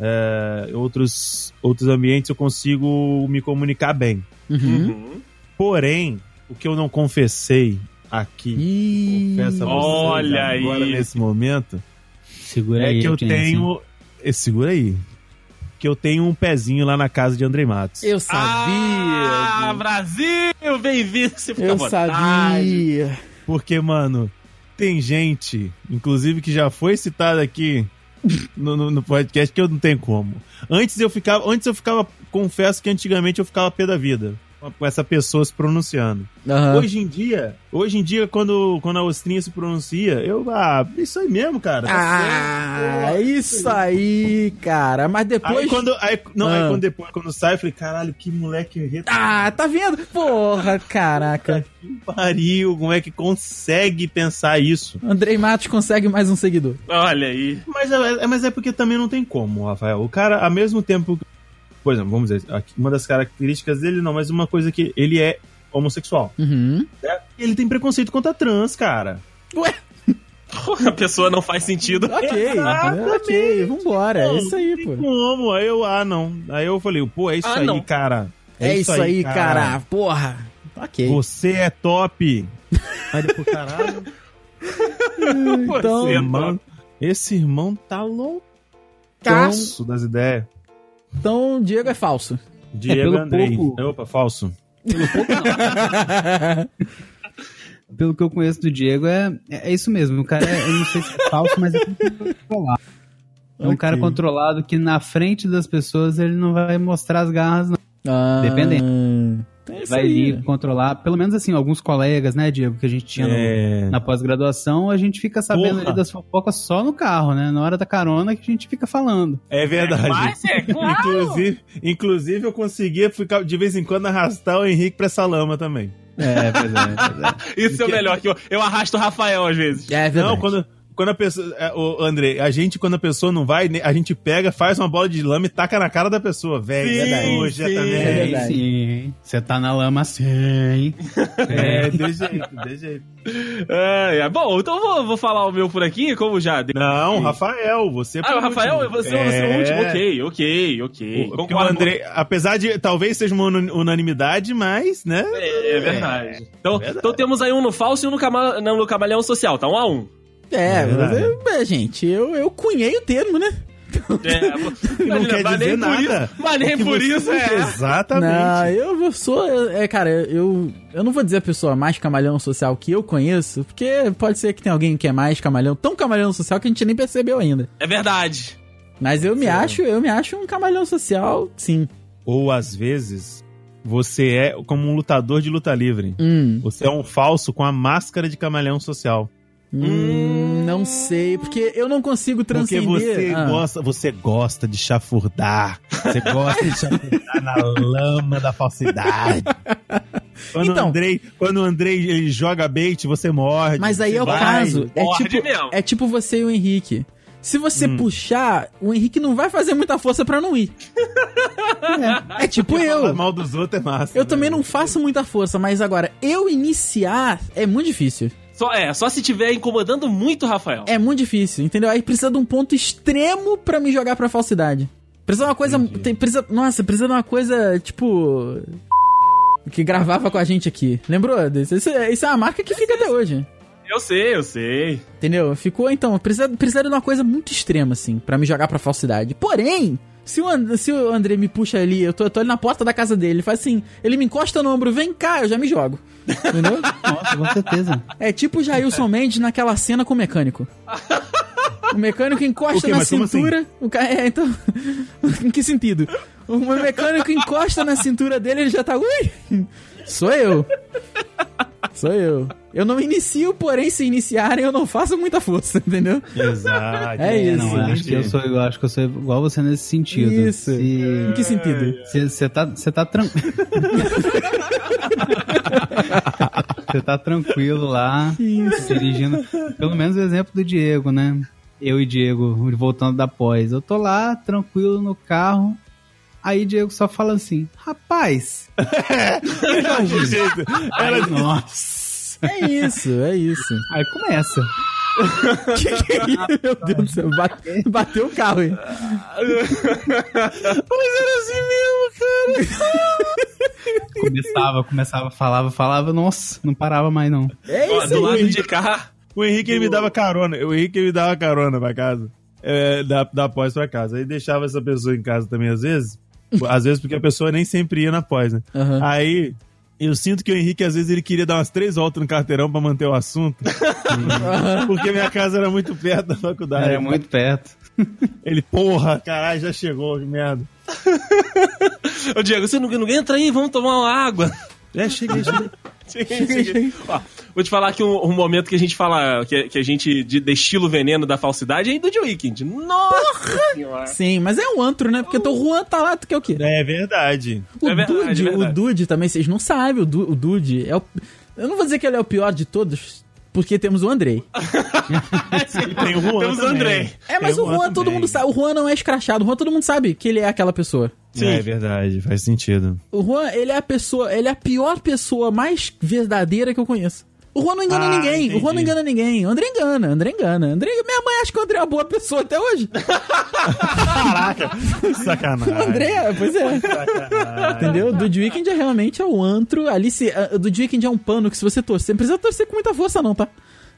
é, outros, outros ambientes eu consigo me comunicar bem. Uhum. Uhum. Porém, o que eu não confessei aqui, Ih. confesso a vocês Olha agora aí. nesse momento, Segura é aí, que eu tenho... eh, Segura aí. Que eu tenho um pezinho lá na casa de Andrei Matos. Eu sabia. Ah. Brasil! Bem-vindo, você fica eu sabia. Porque, mano, tem gente, inclusive que já foi citada aqui no, no- no podcast, que eu não tenho como. Antes eu ficava, antes eu ficava, confesso que antigamente eu ficava pé da vida com- essa pessoa se pronunciando. Aham. Hoje em dia, hoje em dia quando, quando a Ostrinha se pronuncia, eu, ah, isso aí mesmo, cara. tá Ah, certo. isso aí, cara. Mas depois. Aí quando, aí, não, aí Ah. quando depois, quando sai, eu falei, caralho, que moleque retardado. Ah, tá vendo? Porra, caraca. Que pariu, como é que consegue pensar isso? Andrei Matos consegue mais um seguidor. Olha aí. Mas é, é- mas é porque também não tem como, Rafael. O cara, ao mesmo tempo. Por exemplo, vamos dizer, uma das características dele, não, mas uma coisa que ele é homossexual. Uhum. Né? Ele tem preconceito contra trans, cara. Ué, A pessoa não faz sentido. ok. Exatamente. Ok, vambora. É Não, isso aí, pô. como. Aí eu, ah, não. Aí eu falei, pô, é isso Ah, aí, não. cara. É, isso aí, cara. Porra. Ok. Você é top. Aí depois, caralho. Então, Você é Irmão, esse irmão tá loucaço das ideias. Então, Diego é falso. Diego pelo Andrei. pouco- Opa, falso. Pelo que eu conheço do Diego, é, é isso mesmo. O cara, é, eu não sei se é falso, mas é controlado. É um Ok. cara controlado que na frente das pessoas ele não vai mostrar as garras, não. Ah, Dependendo. É vai aí. ali controlar. Pelo menos assim, alguns colegas, né, Diego, que a gente tinha no- É. na pós-graduação, a gente fica sabendo Porra. ali das fofocas só no carro, né? Na hora da carona que a gente fica falando. É verdade. Mas é claro. Inclusive, inclusive, eu conseguia ficar de vez em quando arrastar o Henrique pra essa lama também. É, pois é. Pois é. Isso é o melhor, que eu, eu arrasto o Rafael às vezes. É verdade. Não, quando, quando a pessoa. é, Ô, André, a gente, quando a pessoa não vai, né, a gente pega, faz uma bola de lama e taca na cara da pessoa, velho. Sim, Hoje sim. também. É verdade. Sim, você tá na lama sim. É, de jeito, de jeito. É, é. Bom, então eu vou, vou falar o meu por aqui, como já. Não, Rafael, você. Ah, o Rafael, último. você, é o último. É. Ok, ok, ok. O- o. André, apesar de talvez seja uma unanimidade, mas, né? É, é verdade. Então, então temos aí um no falso e um no, cama, não, no camalhão social, tá um a um. É, É verdade. eu- é, gente, eu, eu cunhei o termo, né? É, Não mas- quer mas dizer nada. isso- mas nem por isso é. Exatamente. Não, eu, eu sou. É, cara, eu, eu não vou dizer a pessoa mais camalhão social que eu conheço, porque pode ser que tem alguém que é mais camalhão, tão camalhão social que a gente nem percebeu ainda. É verdade. Mas eu me acho, eu me acho um camalhão social, sim. Ou às vezes, você é como um lutador de luta livre. Hum, Você é um falso com a máscara de camaleão social. Hum, não sei, porque eu não consigo Porque transcender. você Ah. gosta, você gosta de chafurdar. Você gosta de chafurdar na lama da falsidade. Quando Então- o Andrei, quando o Andrei ele joga bait, você morde. Mas aí é o vai. caso. É tipo, mesmo. é tipo você e o Henrique. Se você Hum. puxar, o Henrique não vai fazer muita força pra não ir. É, é tipo eu. mal dos outros é massa. Eu né? também não faço muita força, mas agora, eu iniciar é muito difícil. Só, é, só se tiver incomodando muito Rafael. É muito difícil, entendeu? Aí precisa de um ponto extremo pra me jogar pra falsidade. Precisa de uma coisa. Tem, precisa, nossa, precisa de uma coisa, tipo. Que gravava com a gente aqui. Lembrou? desse? Isso, é- isso é uma marca que fica até hoje. Eu sei, eu sei. Entendeu? Ficou, então, precisa, precisa de uma coisa muito extrema, assim, pra me jogar pra falsidade. Porém, se o, And- se o André me puxa ali, eu tô, eu tô ali na porta da casa dele, ele faz assim, ele me encosta no ombro, vem cá, eu já me jogo. Entendeu? Nossa, com certeza. É tipo o Jailson Mendes naquela cena com o mecânico. O mecânico encosta na Mas assim? cintura. O cara, é, então. em que sentido? O mecânico encosta na cintura dele, ele já tá. Ui! Sou eu. Sou eu. Eu não inicio, porém, se iniciarem, eu não faço muita força, entendeu? Exato. É isso. Não, acho que eu sou igual, acho que eu sou igual você nesse sentido. Isso. Se Em que sentido? você tá, você tá tranquilo. Você tá tranquilo lá, dirigindo. Pelo menos o exemplo do Diego, né? Eu e Diego, voltando da pós. Eu tô lá, tranquilo no carro. Aí Diego só fala assim: Rapaz, jeito. Ai, nossa. É isso, é isso. Aí começa. que que é isso? Meu Deus do céu, bate- bateu o carro, hein? Mas era assim mesmo, cara. Começava, começava, falava, falava, nossa, não parava mais não. É Ó, isso do lado de cá. O Henrique ele me dava carona. O Henrique ele me dava carona pra casa. É, da, da pós pra casa. Aí deixava essa pessoa em casa também, às vezes. Às vezes porque a pessoa nem sempre ia na pós, né? Aham. Aí. Eu sinto que o Henrique, às vezes, ele queria dar umas três voltas no carteirão pra manter o assunto. porque minha casa era muito perto da faculdade. Era muito perto. Ele, porra, caralho, já chegou, que merda. Ô, Diego, você não, não entra aí, vamos tomar uma água. É, cheguei, cheguei. Cheguei, cheguei. Ó, vou te falar que um, um momento que a gente fala, que, que a gente de, destila o veneno da falsidade é do The Weeknd. Nossa senhora. Sim, mas é um antro, né? Porque o Juan tá lá, tu quer o quê? É verdade. O É verdade, Dude, é verdade. o Dude também, vocês não sabem, o, Du- o Dude é o... Eu não vou dizer que ele é o pior de todos, porque temos o Andrei. E tem o Juan Temos o também. Andrei. É, mas Tem o Juan todo também. mundo sabe, o Juan não é escrachado, o Juan todo mundo sabe que ele é aquela pessoa. Sim. É verdade, faz sentido. O Juan, ele é a pessoa, ele é a pior pessoa mais verdadeira que eu conheço. O Juan não engana Ah, ninguém, o Juan não entendi. engana ninguém. O André engana, André engana. André, minha mãe acha que o André é uma boa pessoa até hoje. Caraca, sacanagem. O André, pois é. Sacanagem. Entendeu? Do Weekend é realmente é o antro. Ali se. O do Weekend é um pano que se você torcer, não precisa torcer com muita força, não, tá?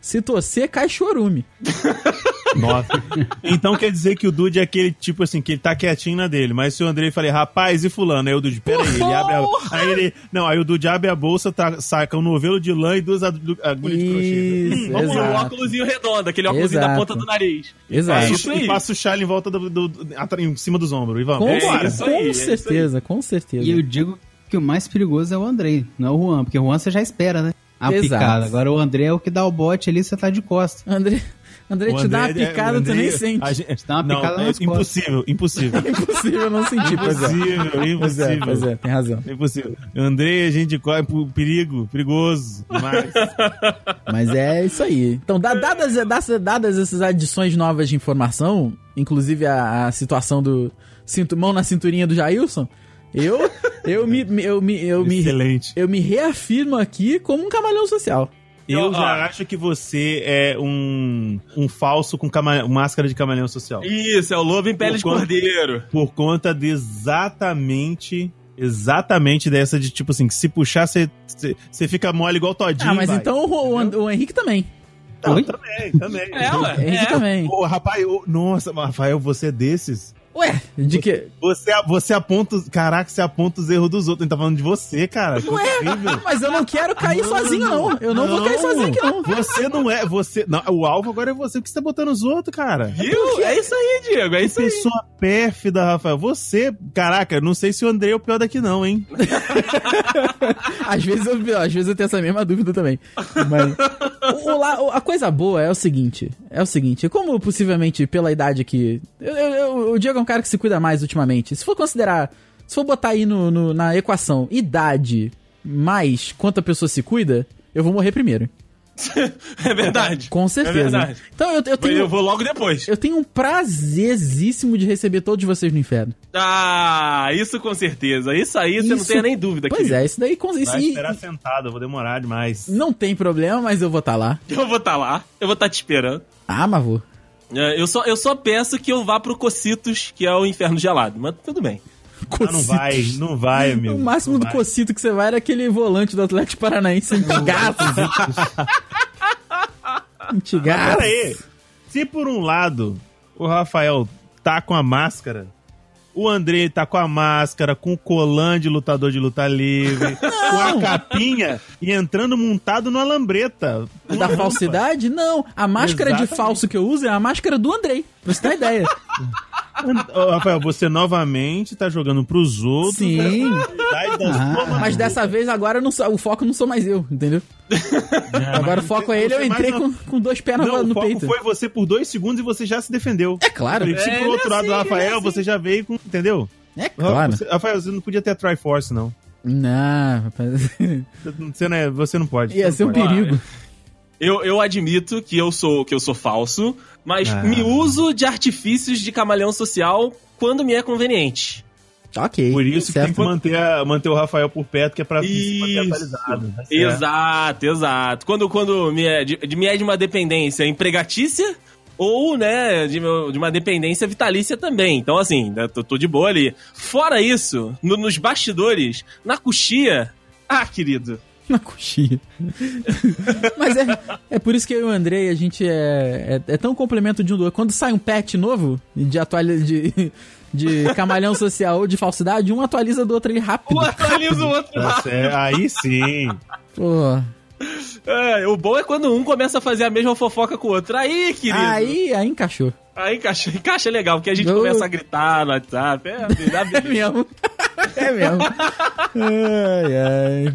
Se torcer, cai chorume. Nossa. Então quer dizer que o Dude é aquele tipo assim, que ele tá quietinho na dele. Mas se o Andrei falei, rapaz, e fulano? Aí o Dude, pera aí, ele abre a... Aí ele... Não, aí o Dude abre a bolsa, tá, saca um novelo de lã e duas agulhas de crochê. Isso, Vamos no exato. óculosinho redondo, aquele óculos da ponta do nariz. Exato. É E isso aí. passa o chale em volta do, do, do- em cima dos ombros. E vamos. Com, É isso aí, é com isso certeza, com certeza. E eu digo que o mais perigoso é o Andrei, não é o Juan, porque o Juan você já espera, né? A Exato. picada. Agora o André é o que dá o bote ali, você tá de costas. André, André te dá uma André- picada, tu André- nem sente. a gente- dá uma não, picada é impossível, impossível. Impossível não sentir, pois é. Impossível, Pois é, impossível. pois é, tem razão. É impossível. Andrei, a gente corre pro perigo, perigoso demais. Mas é isso aí. Então, da- dadas, dadas, dadas essas adições novas de informação, inclusive a, a situação do cinto, mão na cinturinha do Jailson, eu, eu, me, me- eu, me, eu, me, Excelente. eu me reafirmo aqui como um camaleão social. Eu já acho que você é um, um falso com máscara de camaleão social. Isso, é o lobo em pele de Por conta- cordeiro. Por conta de exatamente. Exatamente dessa de tipo assim, que se puxar, você- fica mole igual todinho. Ah, mas vai. então o, o, o Henrique também. Não, também, também. É, ué. O Henrique É. também. Ô, rapaz, nossa, Rafael, você é desses? Ué, de que? Você, você aponta. os- Caraca, você aponta os erros dos outros. A gente tá falando de você, cara. Que horrível. Mas eu não quero cair Mano, sozinho, não. Eu não, vou cair sozinho aqui, não. Você não é. Você, não, o alvo agora é você. Por que você tá botando os outros, cara? Viu? É isso aí, Diego, é isso aí. Pessoa pérfida, Rafael. Você, caraca, não sei se o André é o pior daqui, não, hein? Às vezes, eu, às vezes eu tenho essa mesma dúvida também. Mas o- o a coisa boa é o seguinte: é o seguinte, como possivelmente pela idade aqui. eu- eu- eu- o Diego é um cara que se cuida mais ultimamente. Se for considerar. Se for botar aí no, no- na equação idade mais quanto a pessoa se cuida, eu vou morrer primeiro. É verdade. Com certeza. É verdade. Então eu, eu Mas tenho. eu vou logo depois. Eu tenho um prazerzíssimo de receber todos vocês no inferno. Ah, isso com certeza. Isso aí você não Isso- tem nem dúvida. Pois querido. é, isso daí. com- Isso, Vai e- esperar sentado, eu vou demorar demais. não tem problema, mas eu vou estar lá. Eu vou estar lá, eu vou estar te esperando. Ah, mas vou. É, Eu só, eu só peço que eu vá pro Cocitos, que é o inferno gelado. Mas tudo bem. Ah, não vai, não vai, amigo. O máximo Não do vai. cocito que você vai era aquele volante do Atlético Paranaense antigaço. antigaço. Pera aí. Se por um lado o Rafael tá com a máscara, o André tá com a máscara, com o colã de lutador de luta livre, com a capinha e entrando montado no lambreta. Da falsidade? Não. A máscara de Exatamente. falso que eu uso é a máscara do Andrei. Pra você ter ideia. Rafael, você novamente tá jogando pros outros. Sim. a responsabilidade da sua Mas dessa vez agora não sou- o foco não sou mais eu, entendeu? Agora o foco é ele, eu entrei com, com dois pés Não, no o foco peito. foi você por dois segundos e você já se defendeu. É claro. Se É, pro ele outro é lado do assim, Rafael, é assim. você já veio com. Entendeu? É claro. Você- Rafael, você não podia ter a Triforce, não. Não, rapaz. Você não, é- você não pode. Ia você ser um perigo. Eu, eu admito que eu sou que eu sou falso, mas Ah. me uso de artifícios de camaleão social quando me é conveniente. Ok. Por isso que tem que manter, a- manter o Rafael por perto, que é pra se manter Isso. atualizado. Tá certo. Exato, exato. Quando, quando me, é de, de- me é de uma dependência empregatícia ou, né, de, meu- de uma dependência vitalícia também. Então, assim, né, tô, tô de boa ali. Fora isso, no- nos bastidores, na coxia... Ah, querido, Na coxinha. Mas é, é por isso que eu e o Andrei, a gente é, é, é tão complemento de um do outro. Quando sai um patch novo de atualiza de, de camalhão social ou de falsidade, um atualiza do outro ali rápido. um atualiza o outro Tá certo. Aí sim. Pô. É, o bom é quando um começa a fazer a mesma fofoca com o outro. Aí, querido. Aí, aí encaixou. Aí encaixa, encaixa legal, porque a gente Eu- começa a gritar no WhatsApp. É, dá É mesmo. É mesmo. Ai, ai.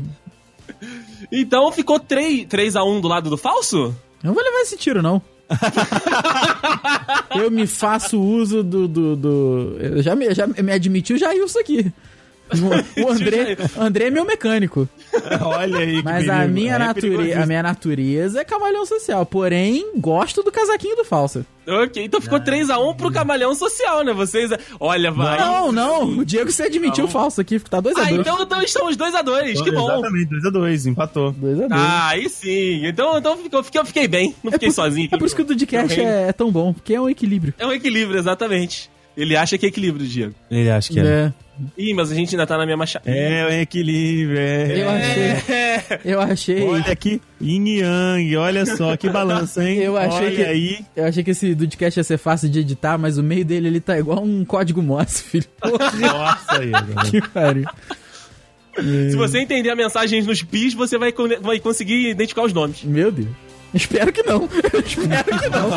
Então ficou 3, 3 a 1 do lado do falso? Eu não vou levar esse tiro, não. eu me faço uso do. do, do- eu já, me, já me admitiu já isso aqui. O, o André, André é meu mecânico. Olha aí que Mas a perigo. minha, É nature, perigosíssimo. a minha natureza é camalhão social. Porém, gosto do casaquinho do falso. Ok, então ficou 3x1 pro camaleão social, né? Vocês. Olha, vai. Não, não. O Diego se admitiu falso aqui. Tá 2x2. Ah, então, então estamos 2x2, que bom. Exatamente, 2x2, empatou. 2x2. Ah, aí sim. Então, então ficou, fiquei, eu fiquei bem. Não fiquei sozinho. É por isso que o Dudcast Eu é, é tão bom, porque é um equilíbrio. É um equilíbrio, exatamente. Ele acha que é equilíbrio, Diego. Ele acha que é. É. Ih, mas a gente ainda tá na mesma chave. É, o equilíbrio, é. Eu achei. Eu achei. Olha aqui, yin yang, olha só que balança, hein? Eu achei olha que- aí. Eu achei que esse Dudcast ia ser fácil de editar, mas o meio dele ele tá igual um código Morse, filho. Porra, Nossa aí, que pariu. Se você entender a mensagem nos bis, você vai, vai conseguir identificar os nomes. Meu Deus. Espero que não. Espero que não.